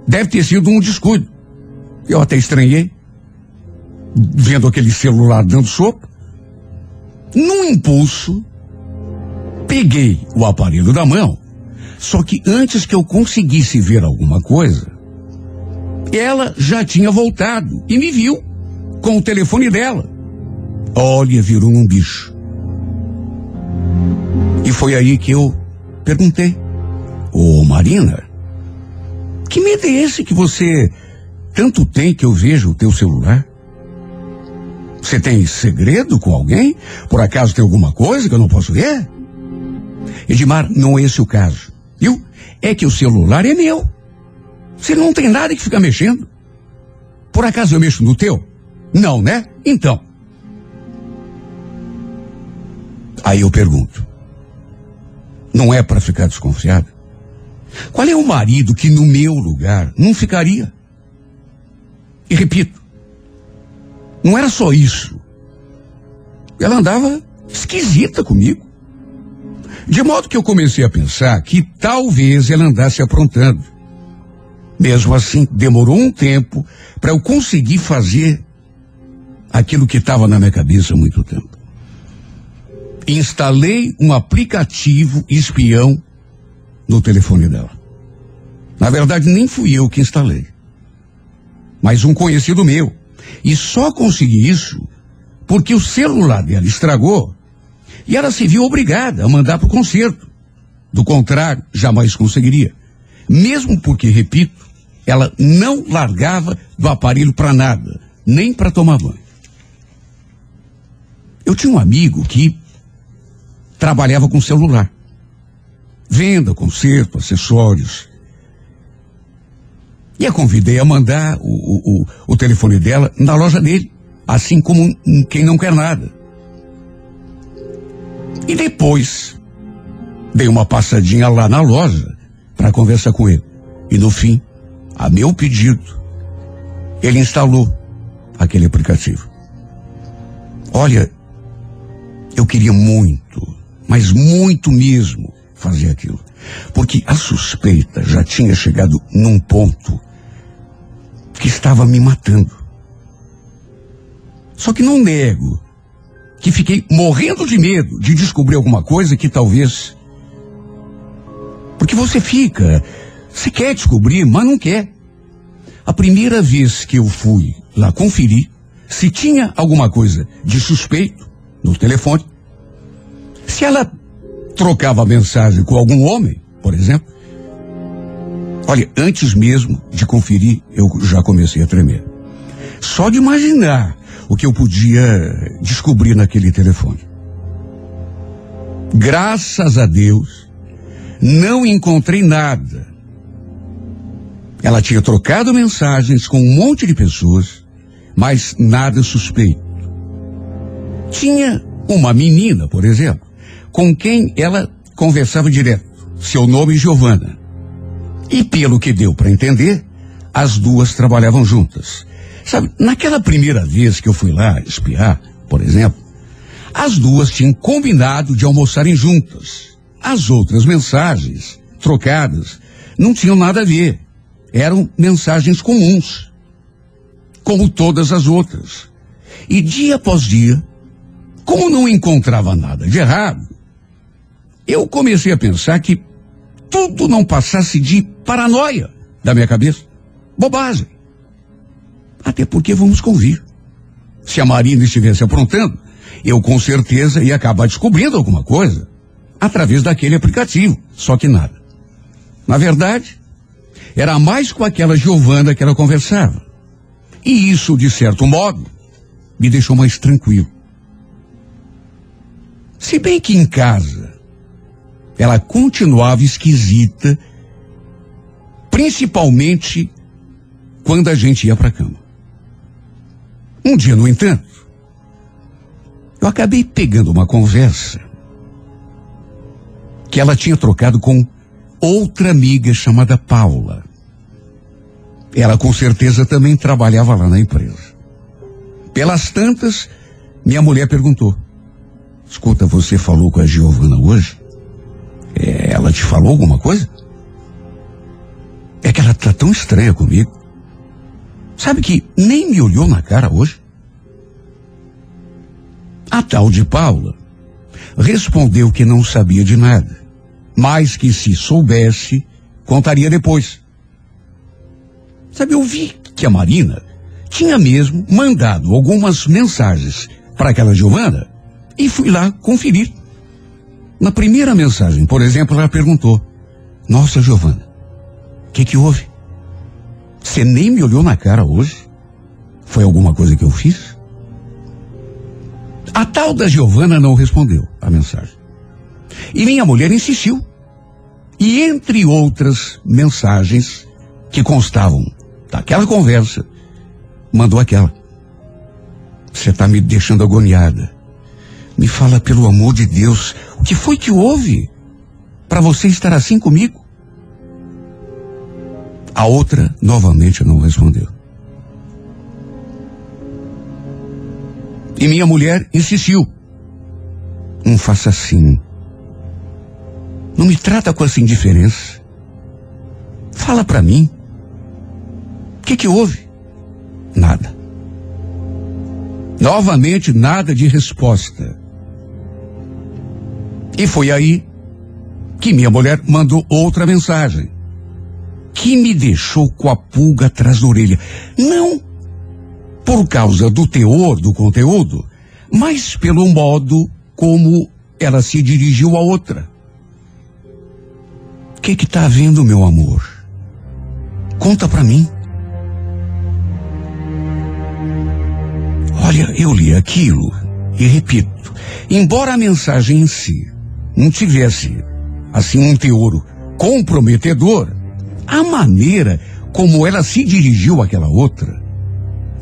Deve ter sido um descuido. Eu até estranhei. Vendo aquele celular dando sopa. Num impulso, peguei o aparelho da mão. Só que antes que eu conseguisse ver alguma coisa, ela já tinha voltado e me viu com o telefone dela. Olha, virou um bicho. E foi aí que eu perguntei: Ô Marina, que medo é esse que você tanto tem que eu vejo o teu celular? Você tem segredo com alguém? Por acaso tem alguma coisa que eu não posso ver? Edmar, não é esse o caso. Viu? É que o celular é meu. Você não tem nada que ficar mexendo. Por acaso eu mexo no teu? Não, né? Então. Aí eu pergunto. Não é para ficar desconfiada? Qual é o marido que no meu lugar não ficaria? E repito, não era só isso. Ela andava esquisita comigo. De modo que eu comecei a pensar que talvez ela andasse aprontando. Mesmo assim, demorou um tempo para eu conseguir fazer aquilo que estava na minha cabeça há muito tempo. Instalei um aplicativo espião no telefone dela. Na verdade, nem fui eu que instalei, mas um conhecido meu. E só consegui isso porque o celular dela estragou e ela se viu obrigada a mandar para o conserto. Do contrário, jamais conseguiria. Mesmo porque, repito, ela não largava do aparelho para nada, nem para tomar banho. Eu tinha um amigo que trabalhava com celular. Venda, conserto, acessórios. E a convidei a mandar o, o, o, o telefone dela na loja dele, assim como um- quem não quer nada. E depois, dei uma passadinha lá na loja para conversar com ele. E no fim, a meu pedido, ele instalou aquele aplicativo. Olha, eu queria muito, mas muito mesmo, fazer aquilo. Porque a suspeita já tinha chegado num ponto que estava me matando. Só que não nego que fiquei morrendo de medo de descobrir alguma coisa que talvez. Porque você fica, você quer descobrir, mas não quer. A primeira vez que eu fui lá conferir se tinha alguma coisa de suspeito no telefone, se ela trocava mensagem com algum homem, por exemplo. Olha, antes mesmo de conferir, eu já comecei a tremer. Só de imaginar o que eu podia descobrir naquele telefone. Graças a Deus, não encontrei nada. Ela tinha trocado mensagens com um monte de pessoas, mas nada suspeito. Tinha uma menina, por exemplo, com quem ela conversava direto. Seu nome Giovana. E pelo que deu para entender, as duas trabalhavam juntas. Sabe, naquela primeira vez que eu fui lá espiar, por exemplo, as duas tinham combinado de almoçarem juntas. As outras mensagens, trocadas, não tinham nada a ver. Eram mensagens comuns. Como todas as outras. E dia após dia, como não encontrava nada de errado, eu comecei a pensar que tudo não passasse de paranoia da minha cabeça. Bobagem. Até porque vamos convir. Se a Marina estivesse aprontando, eu com certeza ia acabar descobrindo alguma coisa através daquele aplicativo. Só que nada. Na verdade, era mais com aquela Giovana que ela conversava. E isso, de certo modo, me deixou mais tranquilo. Se bem que em casa ela continuava esquisita, principalmente quando a gente ia para a cama. Um dia, no entanto, eu acabei pegando uma conversa que ela tinha trocado com outra amiga chamada Paula. Ela com certeza também trabalhava lá na empresa. Pelas tantas, minha mulher perguntou: Escuta, você falou com a Giovana hoje? É, ela te falou alguma coisa? É que ela tá tão estranha comigo. Sabe que nem me olhou na cara hoje? A tal de Paula respondeu que não sabia de nada, mas que se soubesse, contaria depois. Sabe, eu vi que a Marina tinha mesmo mandado algumas mensagens para aquela Giovana e fui lá conferir. Na primeira mensagem, por exemplo, ela perguntou: Nossa, Giovana, o que que houve? Você nem me olhou na cara hoje? Foi alguma coisa que eu fiz? A tal da Giovana não respondeu a mensagem. E minha mulher insistiu. E entre outras mensagens que constavam daquela conversa, mandou aquela. Você está me deixando agoniada. Me fala pelo amor de Deus, que foi que houve para você estar assim comigo? A outra novamente não respondeu. E minha mulher insistiu. Não faça assim. Não me trata com essa indiferença. Fala para mim. O que que houve? Nada. Novamente nada de resposta. E foi aí que minha mulher mandou outra mensagem. Que me deixou com a pulga atrás da orelha. Não por causa do teor do conteúdo, mas pelo modo como ela se dirigiu a outra. O que que tá havendo, meu amor? Conta pra mim. Olha, eu li aquilo e repito, embora a mensagem em si não tivesse assim um teor comprometedor, a maneira como ela se dirigiu àquela outra,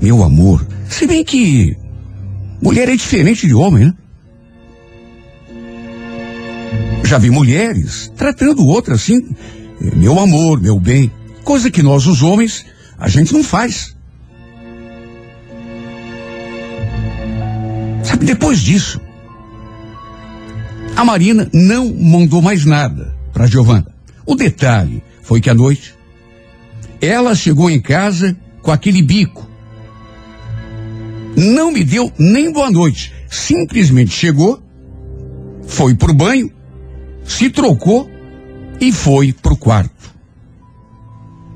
meu amor, se bem que mulher é diferente de homem, né? Já vi mulheres tratando outra assim, eh, meu amor, meu bem, coisa que nós os homens a gente não faz. Sabe, depois disso, a Marina não mandou mais nada para Giovana. O detalhe foi que à noite ela chegou em casa com aquele bico. Não me deu nem boa noite. Simplesmente chegou, foi pro banho, se trocou e foi pro quarto.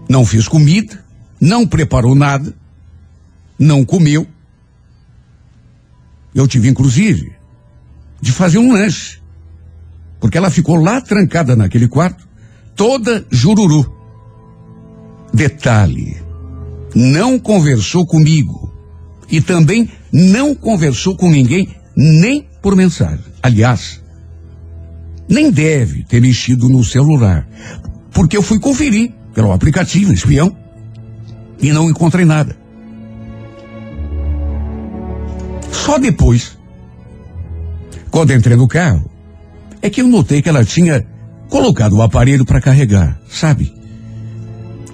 Não fez comida, não preparou nada, não comeu. Eu tive, inclusive, de fazer um lanche. Porque ela ficou lá trancada naquele quarto, toda jururu. Detalhe, não conversou comigo. E também não conversou com ninguém, nem por mensagem. Aliás, nem deve ter mexido no celular. Porque eu fui conferir pelo aplicativo espião e não encontrei nada. Só depois, quando entrei no carro, é que eu notei que ela tinha colocado o aparelho para carregar, sabe?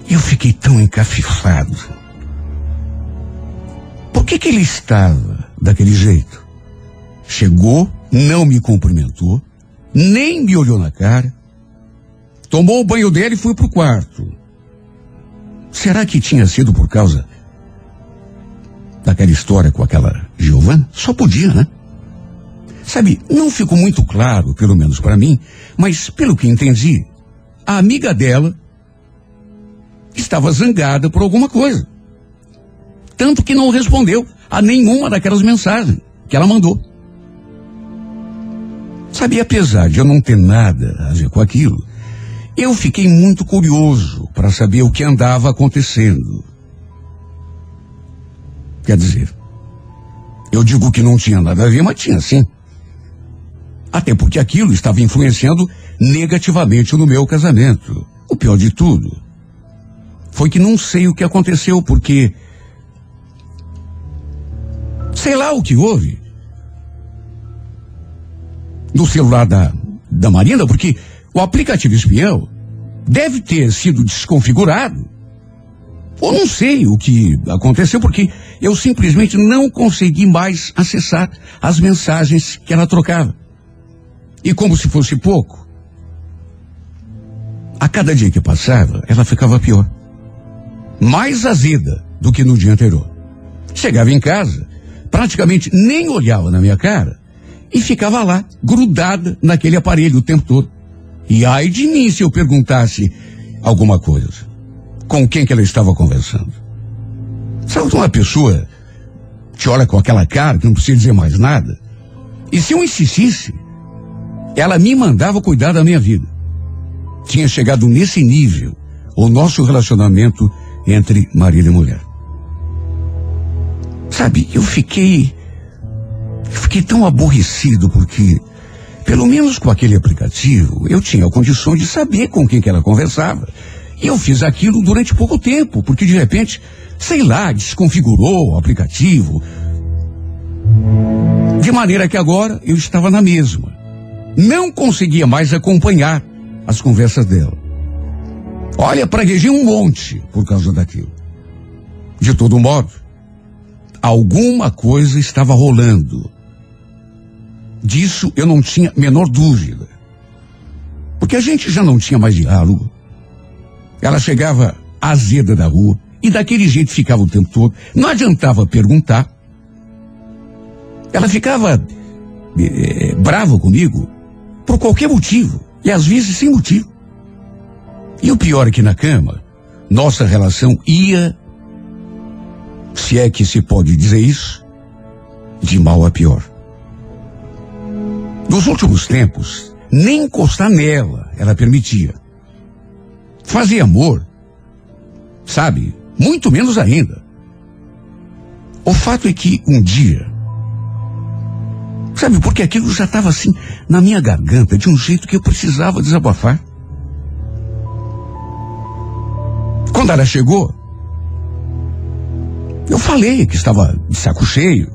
Eu fiquei tão encafifado. Por que que ele estava daquele jeito? Chegou, não me cumprimentou, nem me olhou na cara, tomou o banho dele e foi pro quarto. Será que tinha sido por causa daquela história com aquela Giovana? Só podia, né? Sabe, não ficou muito claro, pelo menos para mim, mas pelo que entendi, a amiga dela estava zangada por alguma coisa. Tanto que não respondeu a nenhuma daquelas mensagens que ela mandou. Sabe, apesar de eu não ter nada a ver com aquilo, eu fiquei muito curioso para saber o que andava acontecendo. Quer dizer, eu digo que não tinha nada a ver, mas tinha sim. Até porque aquilo estava influenciando negativamente no meu casamento. O pior de tudo foi que não sei o que aconteceu, porque. Sei lá o que houve. No celular da, da Marina, porque o aplicativo espião deve ter sido desconfigurado. Ou não sei o que aconteceu, porque eu simplesmente não consegui mais acessar as mensagens que ela trocava. E como se fosse pouco, a cada dia que passava, ela ficava pior. Mais azeda do que no dia anterior. Chegava em casa, praticamente nem olhava na minha cara e ficava lá, grudada naquele aparelho o tempo todo. E ai de mim se eu perguntasse alguma coisa. Com quem que ela estava conversando? Sabe uma pessoa te olha com aquela cara que não precisa dizer mais nada? E se eu insistisse, ela me mandava cuidar da minha vida. Tinha chegado nesse nível o nosso relacionamento entre marido e mulher. Sabe, eu fiquei. Eu fiquei tão aborrecido porque, pelo menos com aquele aplicativo, eu tinha condições de saber com quem que ela conversava. E eu fiz aquilo durante pouco tempo, porque de repente, sei lá, desconfigurou o aplicativo. De maneira que agora eu estava na mesma. Não conseguia mais acompanhar as conversas dela. Olha, praguejei um monte por causa daquilo. De todo modo, alguma coisa estava rolando. Disso eu não tinha menor dúvida. Porque a gente já não tinha mais diálogo. Ela chegava azeda da rua e daquele jeito ficava o tempo todo. Não adiantava perguntar. Ela ficava eh, brava comigo por qualquer motivo e às vezes sem motivo. E o pior é que na cama, nossa relação ia, se é que se pode dizer isso, de mal a pior. Nos últimos tempos, nem encostar nela ela permitia. Fazer amor, sabe? Muito menos ainda. O fato é que um dia, sabe, porque aquilo já estava assim na minha garganta de um jeito que eu precisava desabafar. Quando ela chegou, eu falei que estava de saco cheio.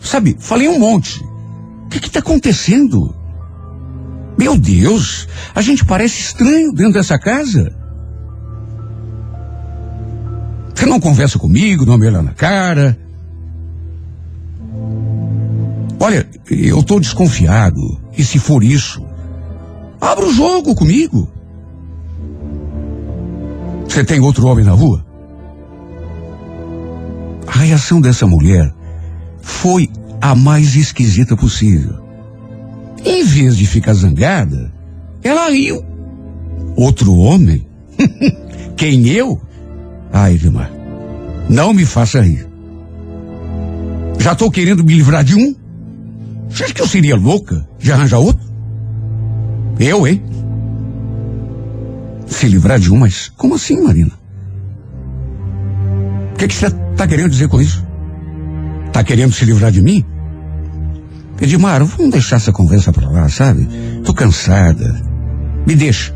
Sabe, falei um monte. O que está acontecendo? Meu Deus, a gente parece estranho dentro dessa casa. Você não conversa comigo, não me olha na cara. Olha, eu estou desconfiado. E se for isso, abra o jogo comigo. Você tem outro homem na rua? A reação dessa mulher foi a mais esquisita possível. Em vez de ficar zangada, ela riu. Outro homem? <laughs> Quem eu? Ai, Edmar, não me faça rir. Já estou querendo me livrar de um? Você acha que eu seria louca de arranjar outro? Eu, hein? Se livrar de um, mas como assim, Marina? O que, que você está querendo dizer com isso? Está querendo se livrar de mim? Edmar, vamos deixar essa conversa pra lá, sabe? Tô cansada. Me deixa.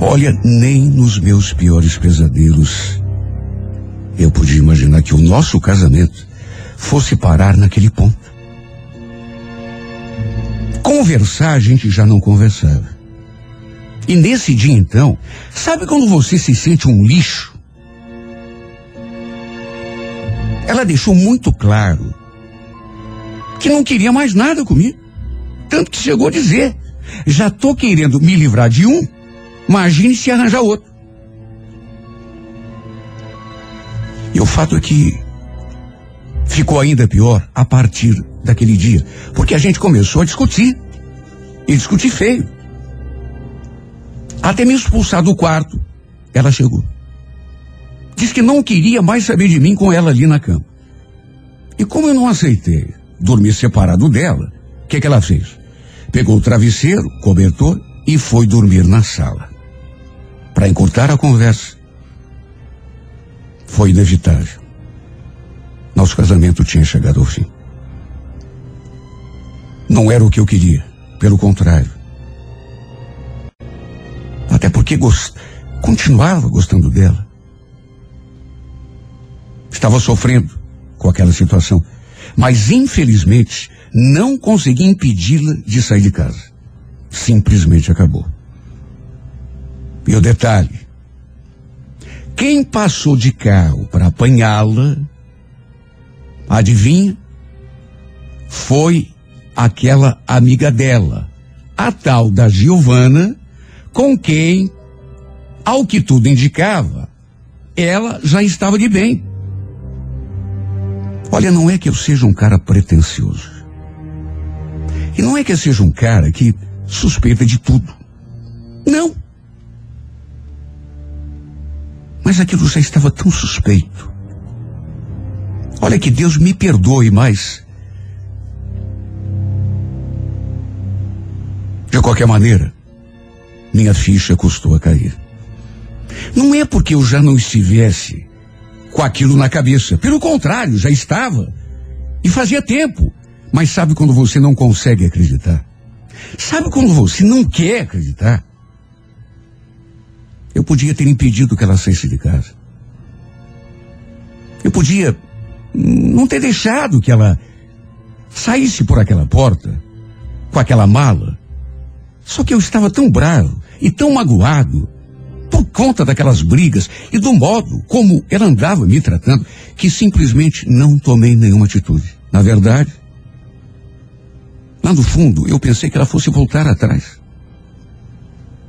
Olha, nem nos meus piores pesadelos eu podia imaginar que o nosso casamento fosse parar naquele ponto. Conversar a gente já não conversava. E nesse dia então, sabe quando você se sente um lixo? Ela deixou muito claro que não queria mais nada comigo. Tanto que chegou a dizer: já tô querendo me livrar de um, imagine se arranjar outro. E o fato é que ficou ainda pior a partir daquele dia, porque a gente começou a discutir. E discutir feio. Até me expulsar do quarto, ela chegou. Diz que não queria mais saber de mim com ela ali na cama. E como eu não aceitei dormir separado dela, o que, que ela fez? Pegou o travesseiro, cobertor e foi dormir na sala. Para encurtar a conversa. Foi inevitável. Nosso casamento tinha chegado ao fim. Não era o que eu queria, pelo contrário. Até porque gost... continuava gostando dela. Estava sofrendo com aquela situação. Mas, infelizmente, não consegui impedi-la de sair de casa. simplesmente acabou. E o detalhe: quem passou de carro para apanhá-la, adivinha? Foi aquela amiga dela, a tal da Giovana, com quem, ao que tudo indicava, ela já estava de bem. Olha, não é que eu seja um cara pretensioso. E não é que eu seja um cara que suspeita de tudo. Não. Mas aquilo já estava tão suspeito. Olha que Deus me perdoe, mas. De qualquer maneira, minha ficha custou a cair. Não é porque eu já não estivesse com aquilo na cabeça. Pelo contrário, já estava. E fazia tempo. Mas sabe quando você não consegue acreditar? Sabe quando você não quer acreditar? Eu podia ter impedido que ela saísse de casa. Eu podia não ter deixado que ela saísse por aquela porta com aquela mala. Só que eu estava tão bravo e tão magoado por conta daquelas brigas e do modo como ela andava me tratando, que simplesmente não tomei nenhuma atitude. Na verdade, lá no fundo, eu pensei que ela fosse voltar atrás.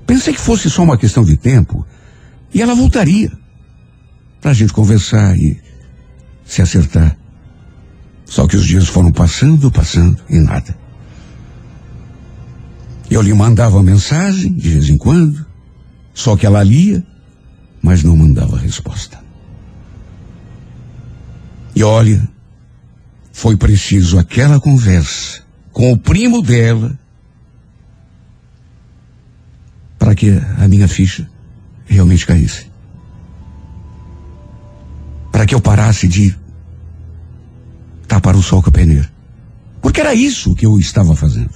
Pensei que fosse só uma questão de tempo e ela voltaria para a gente conversar e se acertar. Só que os dias foram passando, passando e nada. Eu lhe mandava mensagem de vez em quando, só que ela lia, mas não mandava resposta. E olha, foi preciso aquela conversa com o primo dela para que a minha ficha realmente caísse. Para que eu parasse de tapar o sol com a peneira. Porque era isso que eu estava fazendo.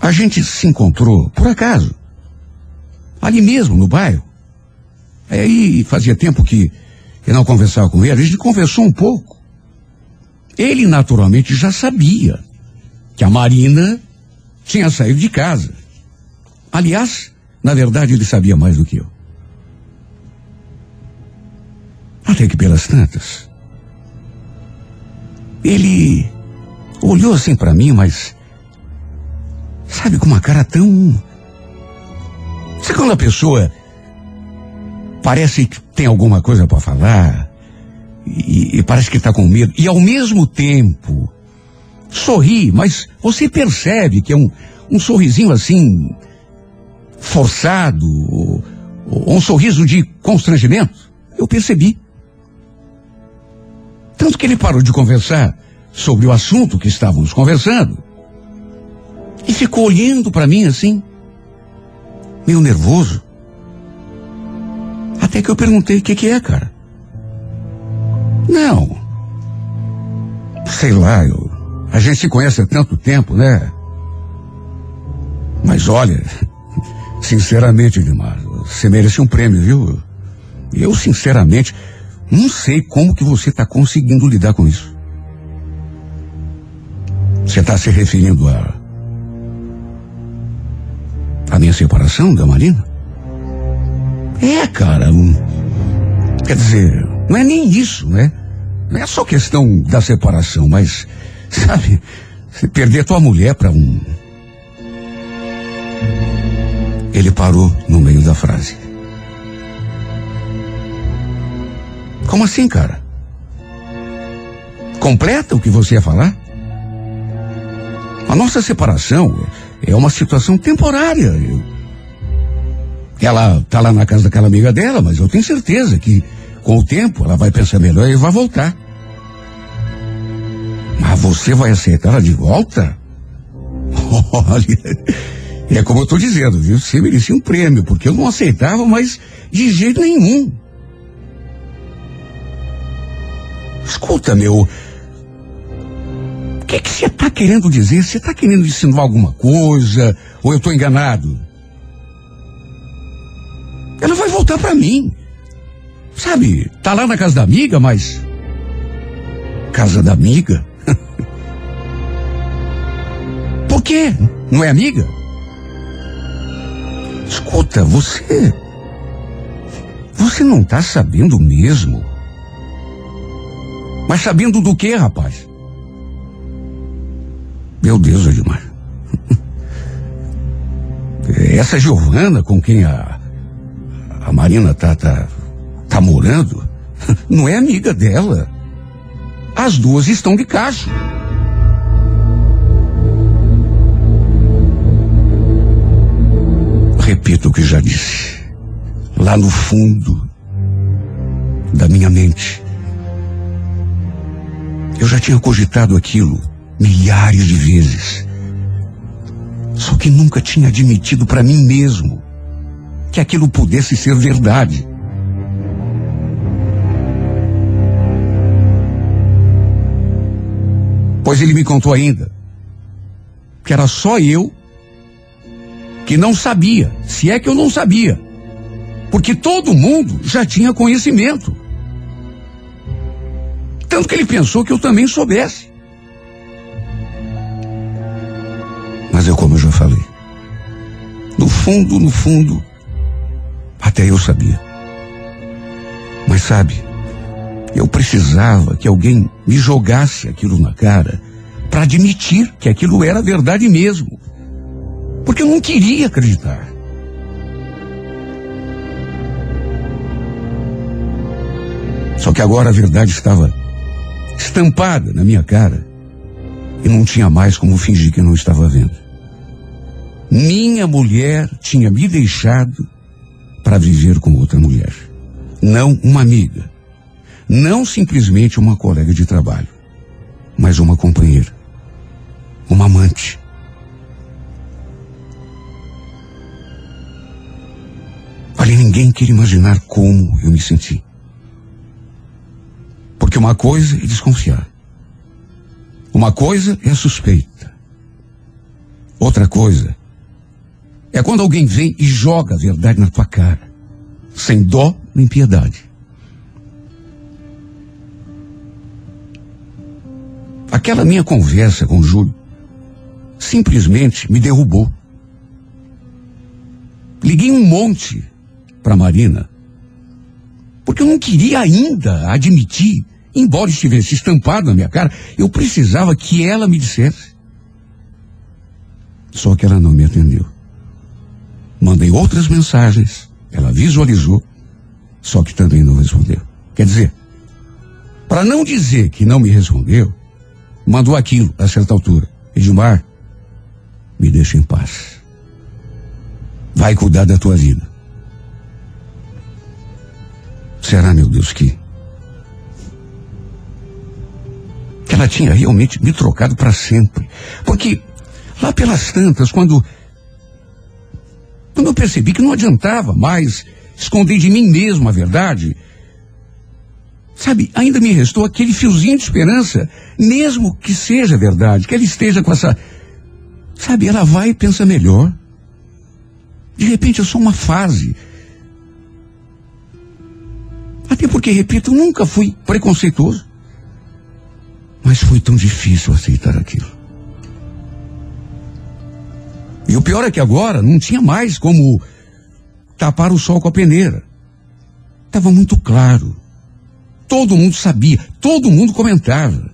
A gente se encontrou, por acaso, ali mesmo, no bairro. Aí fazia tempo que eu não conversava com ele, a gente conversou um pouco. Ele naturalmente já sabia que a Marina tinha saído de casa. Aliás, na verdade, ele sabia mais do que eu. Até que pelas tantas, ele olhou assim para mim, mas sabe com uma cara tão Sabe quando a pessoa parece que tem alguma coisa para falar e, e parece que está com medo e ao mesmo tempo sorri, mas você percebe que é um, um sorrisinho assim forçado, ou, ou um sorriso de constrangimento. Eu percebi. Tanto que ele parou de conversar sobre o assunto que estávamos conversando e ficou olhando para mim assim, meio nervoso. Até que eu perguntei o que, que é, cara. Não. Sei lá, eu, a gente se conhece há tanto tempo, né? Mas olha, sinceramente, Edmar, você merece um prêmio, viu? Eu, sinceramente, não sei como que você está conseguindo lidar com isso. Você está se referindo a. a minha separação da Marina? É, cara. um- quer dizer, não é nem isso, né? Não é só questão da separação, mas, sabe, você perder tua mulher para um. Ele parou no meio da frase. Como assim, cara? Completa o que você ia falar? A nossa separação é uma situação temporária. Ela tá lá na casa daquela amiga dela, mas eu tenho certeza que com o tempo ela vai pensar melhor e vai voltar. Mas você vai aceitar ela de volta? <laughs> Olha, é como eu tô dizendo, viu? Você merecia um prêmio, porque eu não aceitava, mas de jeito nenhum. Escuta, meu. O que que você tá querendo dizer? Você tá querendo insinuar alguma coisa? Ou eu tô enganado? Ela vai voltar pra mim. Sabe, tá lá na casa da amiga, mas. Casa da amiga? Quê? Não é amiga? Escuta, você. Você não tá sabendo mesmo? Mas sabendo do que, rapaz? Meu Deus, Edmar. <laughs> Essa Giovana com quem a, a Marina tá, tá, tá morando <laughs> não é amiga dela. As duas estão de cacho. Repito o que já disse. Lá no fundo da minha mente, eu já tinha cogitado aquilo milhares de vezes. Só que nunca tinha admitido para mim mesmo que aquilo pudesse ser verdade. Pois ele me contou ainda que era só eu que não sabia, se é que eu não sabia, porque todo mundo já tinha conhecimento. Tanto que ele pensou que eu também soubesse. Mas eu, como eu já falei, no fundo, no fundo, até eu sabia. Mas sabe, eu precisava que alguém me jogasse aquilo na cara para admitir que aquilo era verdade mesmo. Porque eu não queria acreditar. Só que agora a verdade estava estampada na minha cara e não tinha mais como fingir que não estava vendo. Minha mulher tinha me deixado para viver com outra mulher. Não uma amiga. Não simplesmente uma colega de trabalho. Mas uma companheira. Uma amante. Olha, ninguém quer imaginar como eu me senti. Porque uma coisa é desconfiar. Uma coisa é a suspeita. Outra coisa é quando alguém vem e joga a verdade na tua cara, sem dó nem piedade. Aquela minha conversa com o Júlio simplesmente me derrubou. Liguei um monte para Marina, porque eu não queria ainda admitir, embora estivesse estampado na minha cara, eu precisava que ela me dissesse. Só que ela não me atendeu. Mandei outras mensagens, ela visualizou, só que também não respondeu. Quer dizer, para não dizer que não me respondeu, mandou aquilo a certa altura. Edmar, me deixa em paz. Vai cuidar da tua vida. Será, meu Deus, que. que ela tinha realmente me trocado para sempre? Porque lá pelas tantas, quando. quando eu percebi que não adiantava mais esconder de mim mesmo a verdade, sabe, ainda me restou aquele fiozinho de esperança, mesmo que seja verdade, que ela esteja com essa. Sabe, ela vai e pensa melhor. De repente é só uma fase. Até porque, repito, nunca fui preconceituoso. Mas foi tão difícil aceitar aquilo. E o pior é que agora não tinha mais como tapar o sol com a peneira. Estava muito claro. Todo mundo sabia, todo mundo comentava.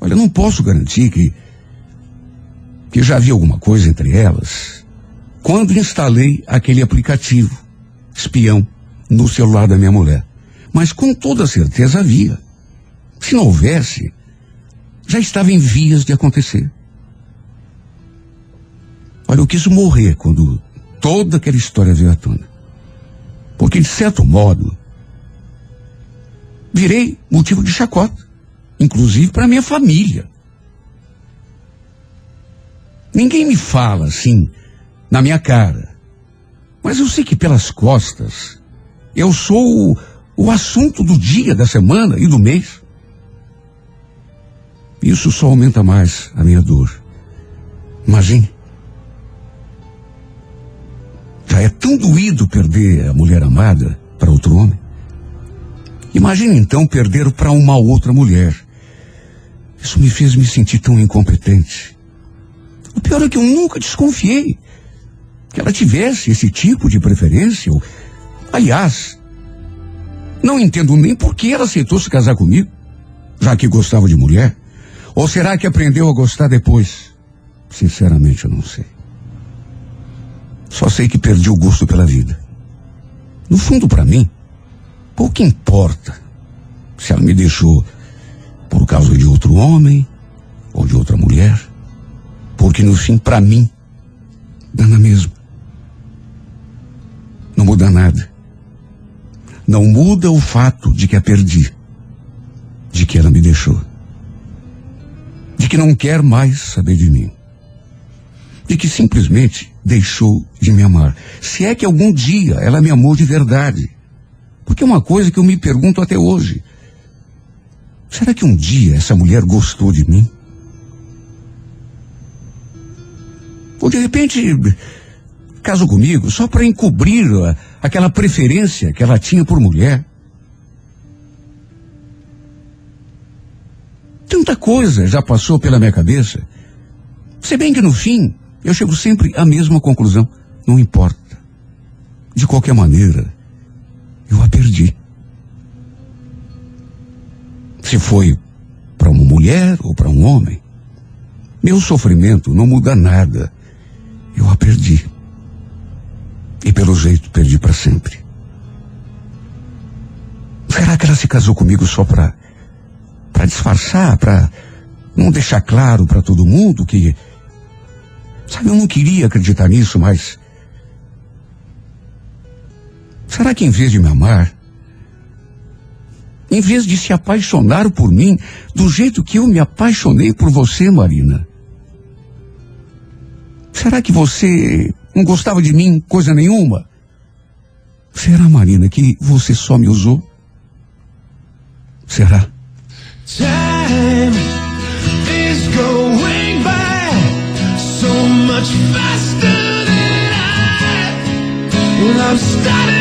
Olha, eu não posso garantir que que já havia alguma coisa entre elas quando instalei aquele aplicativo espião no celular da minha mulher. Mas com toda certeza havia. Se não houvesse, já estava em vias de acontecer. Olha, eu quis morrer quando toda aquela história veio à tona. Porque, de certo modo, virei motivo de chacota, inclusive para minha família. Ninguém me fala assim, na minha cara. Mas eu sei que pelas costas, eu sou o, o assunto do dia, da semana e do mês. Isso só aumenta mais a minha dor. Imagine. Já é tão doído perder a mulher amada para outro homem. Imagine então perder para uma outra mulher. Isso me fez me sentir tão incompetente. O pior é que eu nunca desconfiei que ela tivesse esse tipo de preferência. Aliás, não entendo nem por que ela aceitou se casar comigo, já que gostava de mulher. Ou será que aprendeu a gostar depois? Sinceramente, eu não sei. Só sei que perdi o gosto pela vida. No fundo, para mim, pouco importa se ela me deixou por causa de outro homem ou de outra mulher, porque no fim, para mim, dá na mesma. Não muda nada. Não muda o fato de que a perdi, de que ela me deixou, de que não quer mais saber de mim, de que simplesmente deixou de me amar. Se é que algum dia ela me amou de verdade. Porque é uma coisa que eu me pergunto até hoje. Será que um dia essa mulher gostou de mim? Ou de repente casou comigo só para encobrir aquela preferência que ela tinha por mulher? Tanta coisa já passou pela minha cabeça. Se bem que no fim eu chego sempre à mesma conclusão. Não importa. De qualquer maneira, eu a perdi. Se foi para uma mulher ou para um homem, meu sofrimento não muda nada. Eu a perdi. E pelo jeito perdi para sempre. Será que ela se casou comigo só para para disfarçar, para não deixar claro para todo mundo que sabe, eu não queria acreditar nisso, mas será que em vez de me amar, em vez de se apaixonar por mim do jeito que eu me apaixonei por você, Marina, será que você não gostava de mim coisa nenhuma? Será, Marina, que você só me usou? Será? Time is going by so much faster than I. Well, I'm starting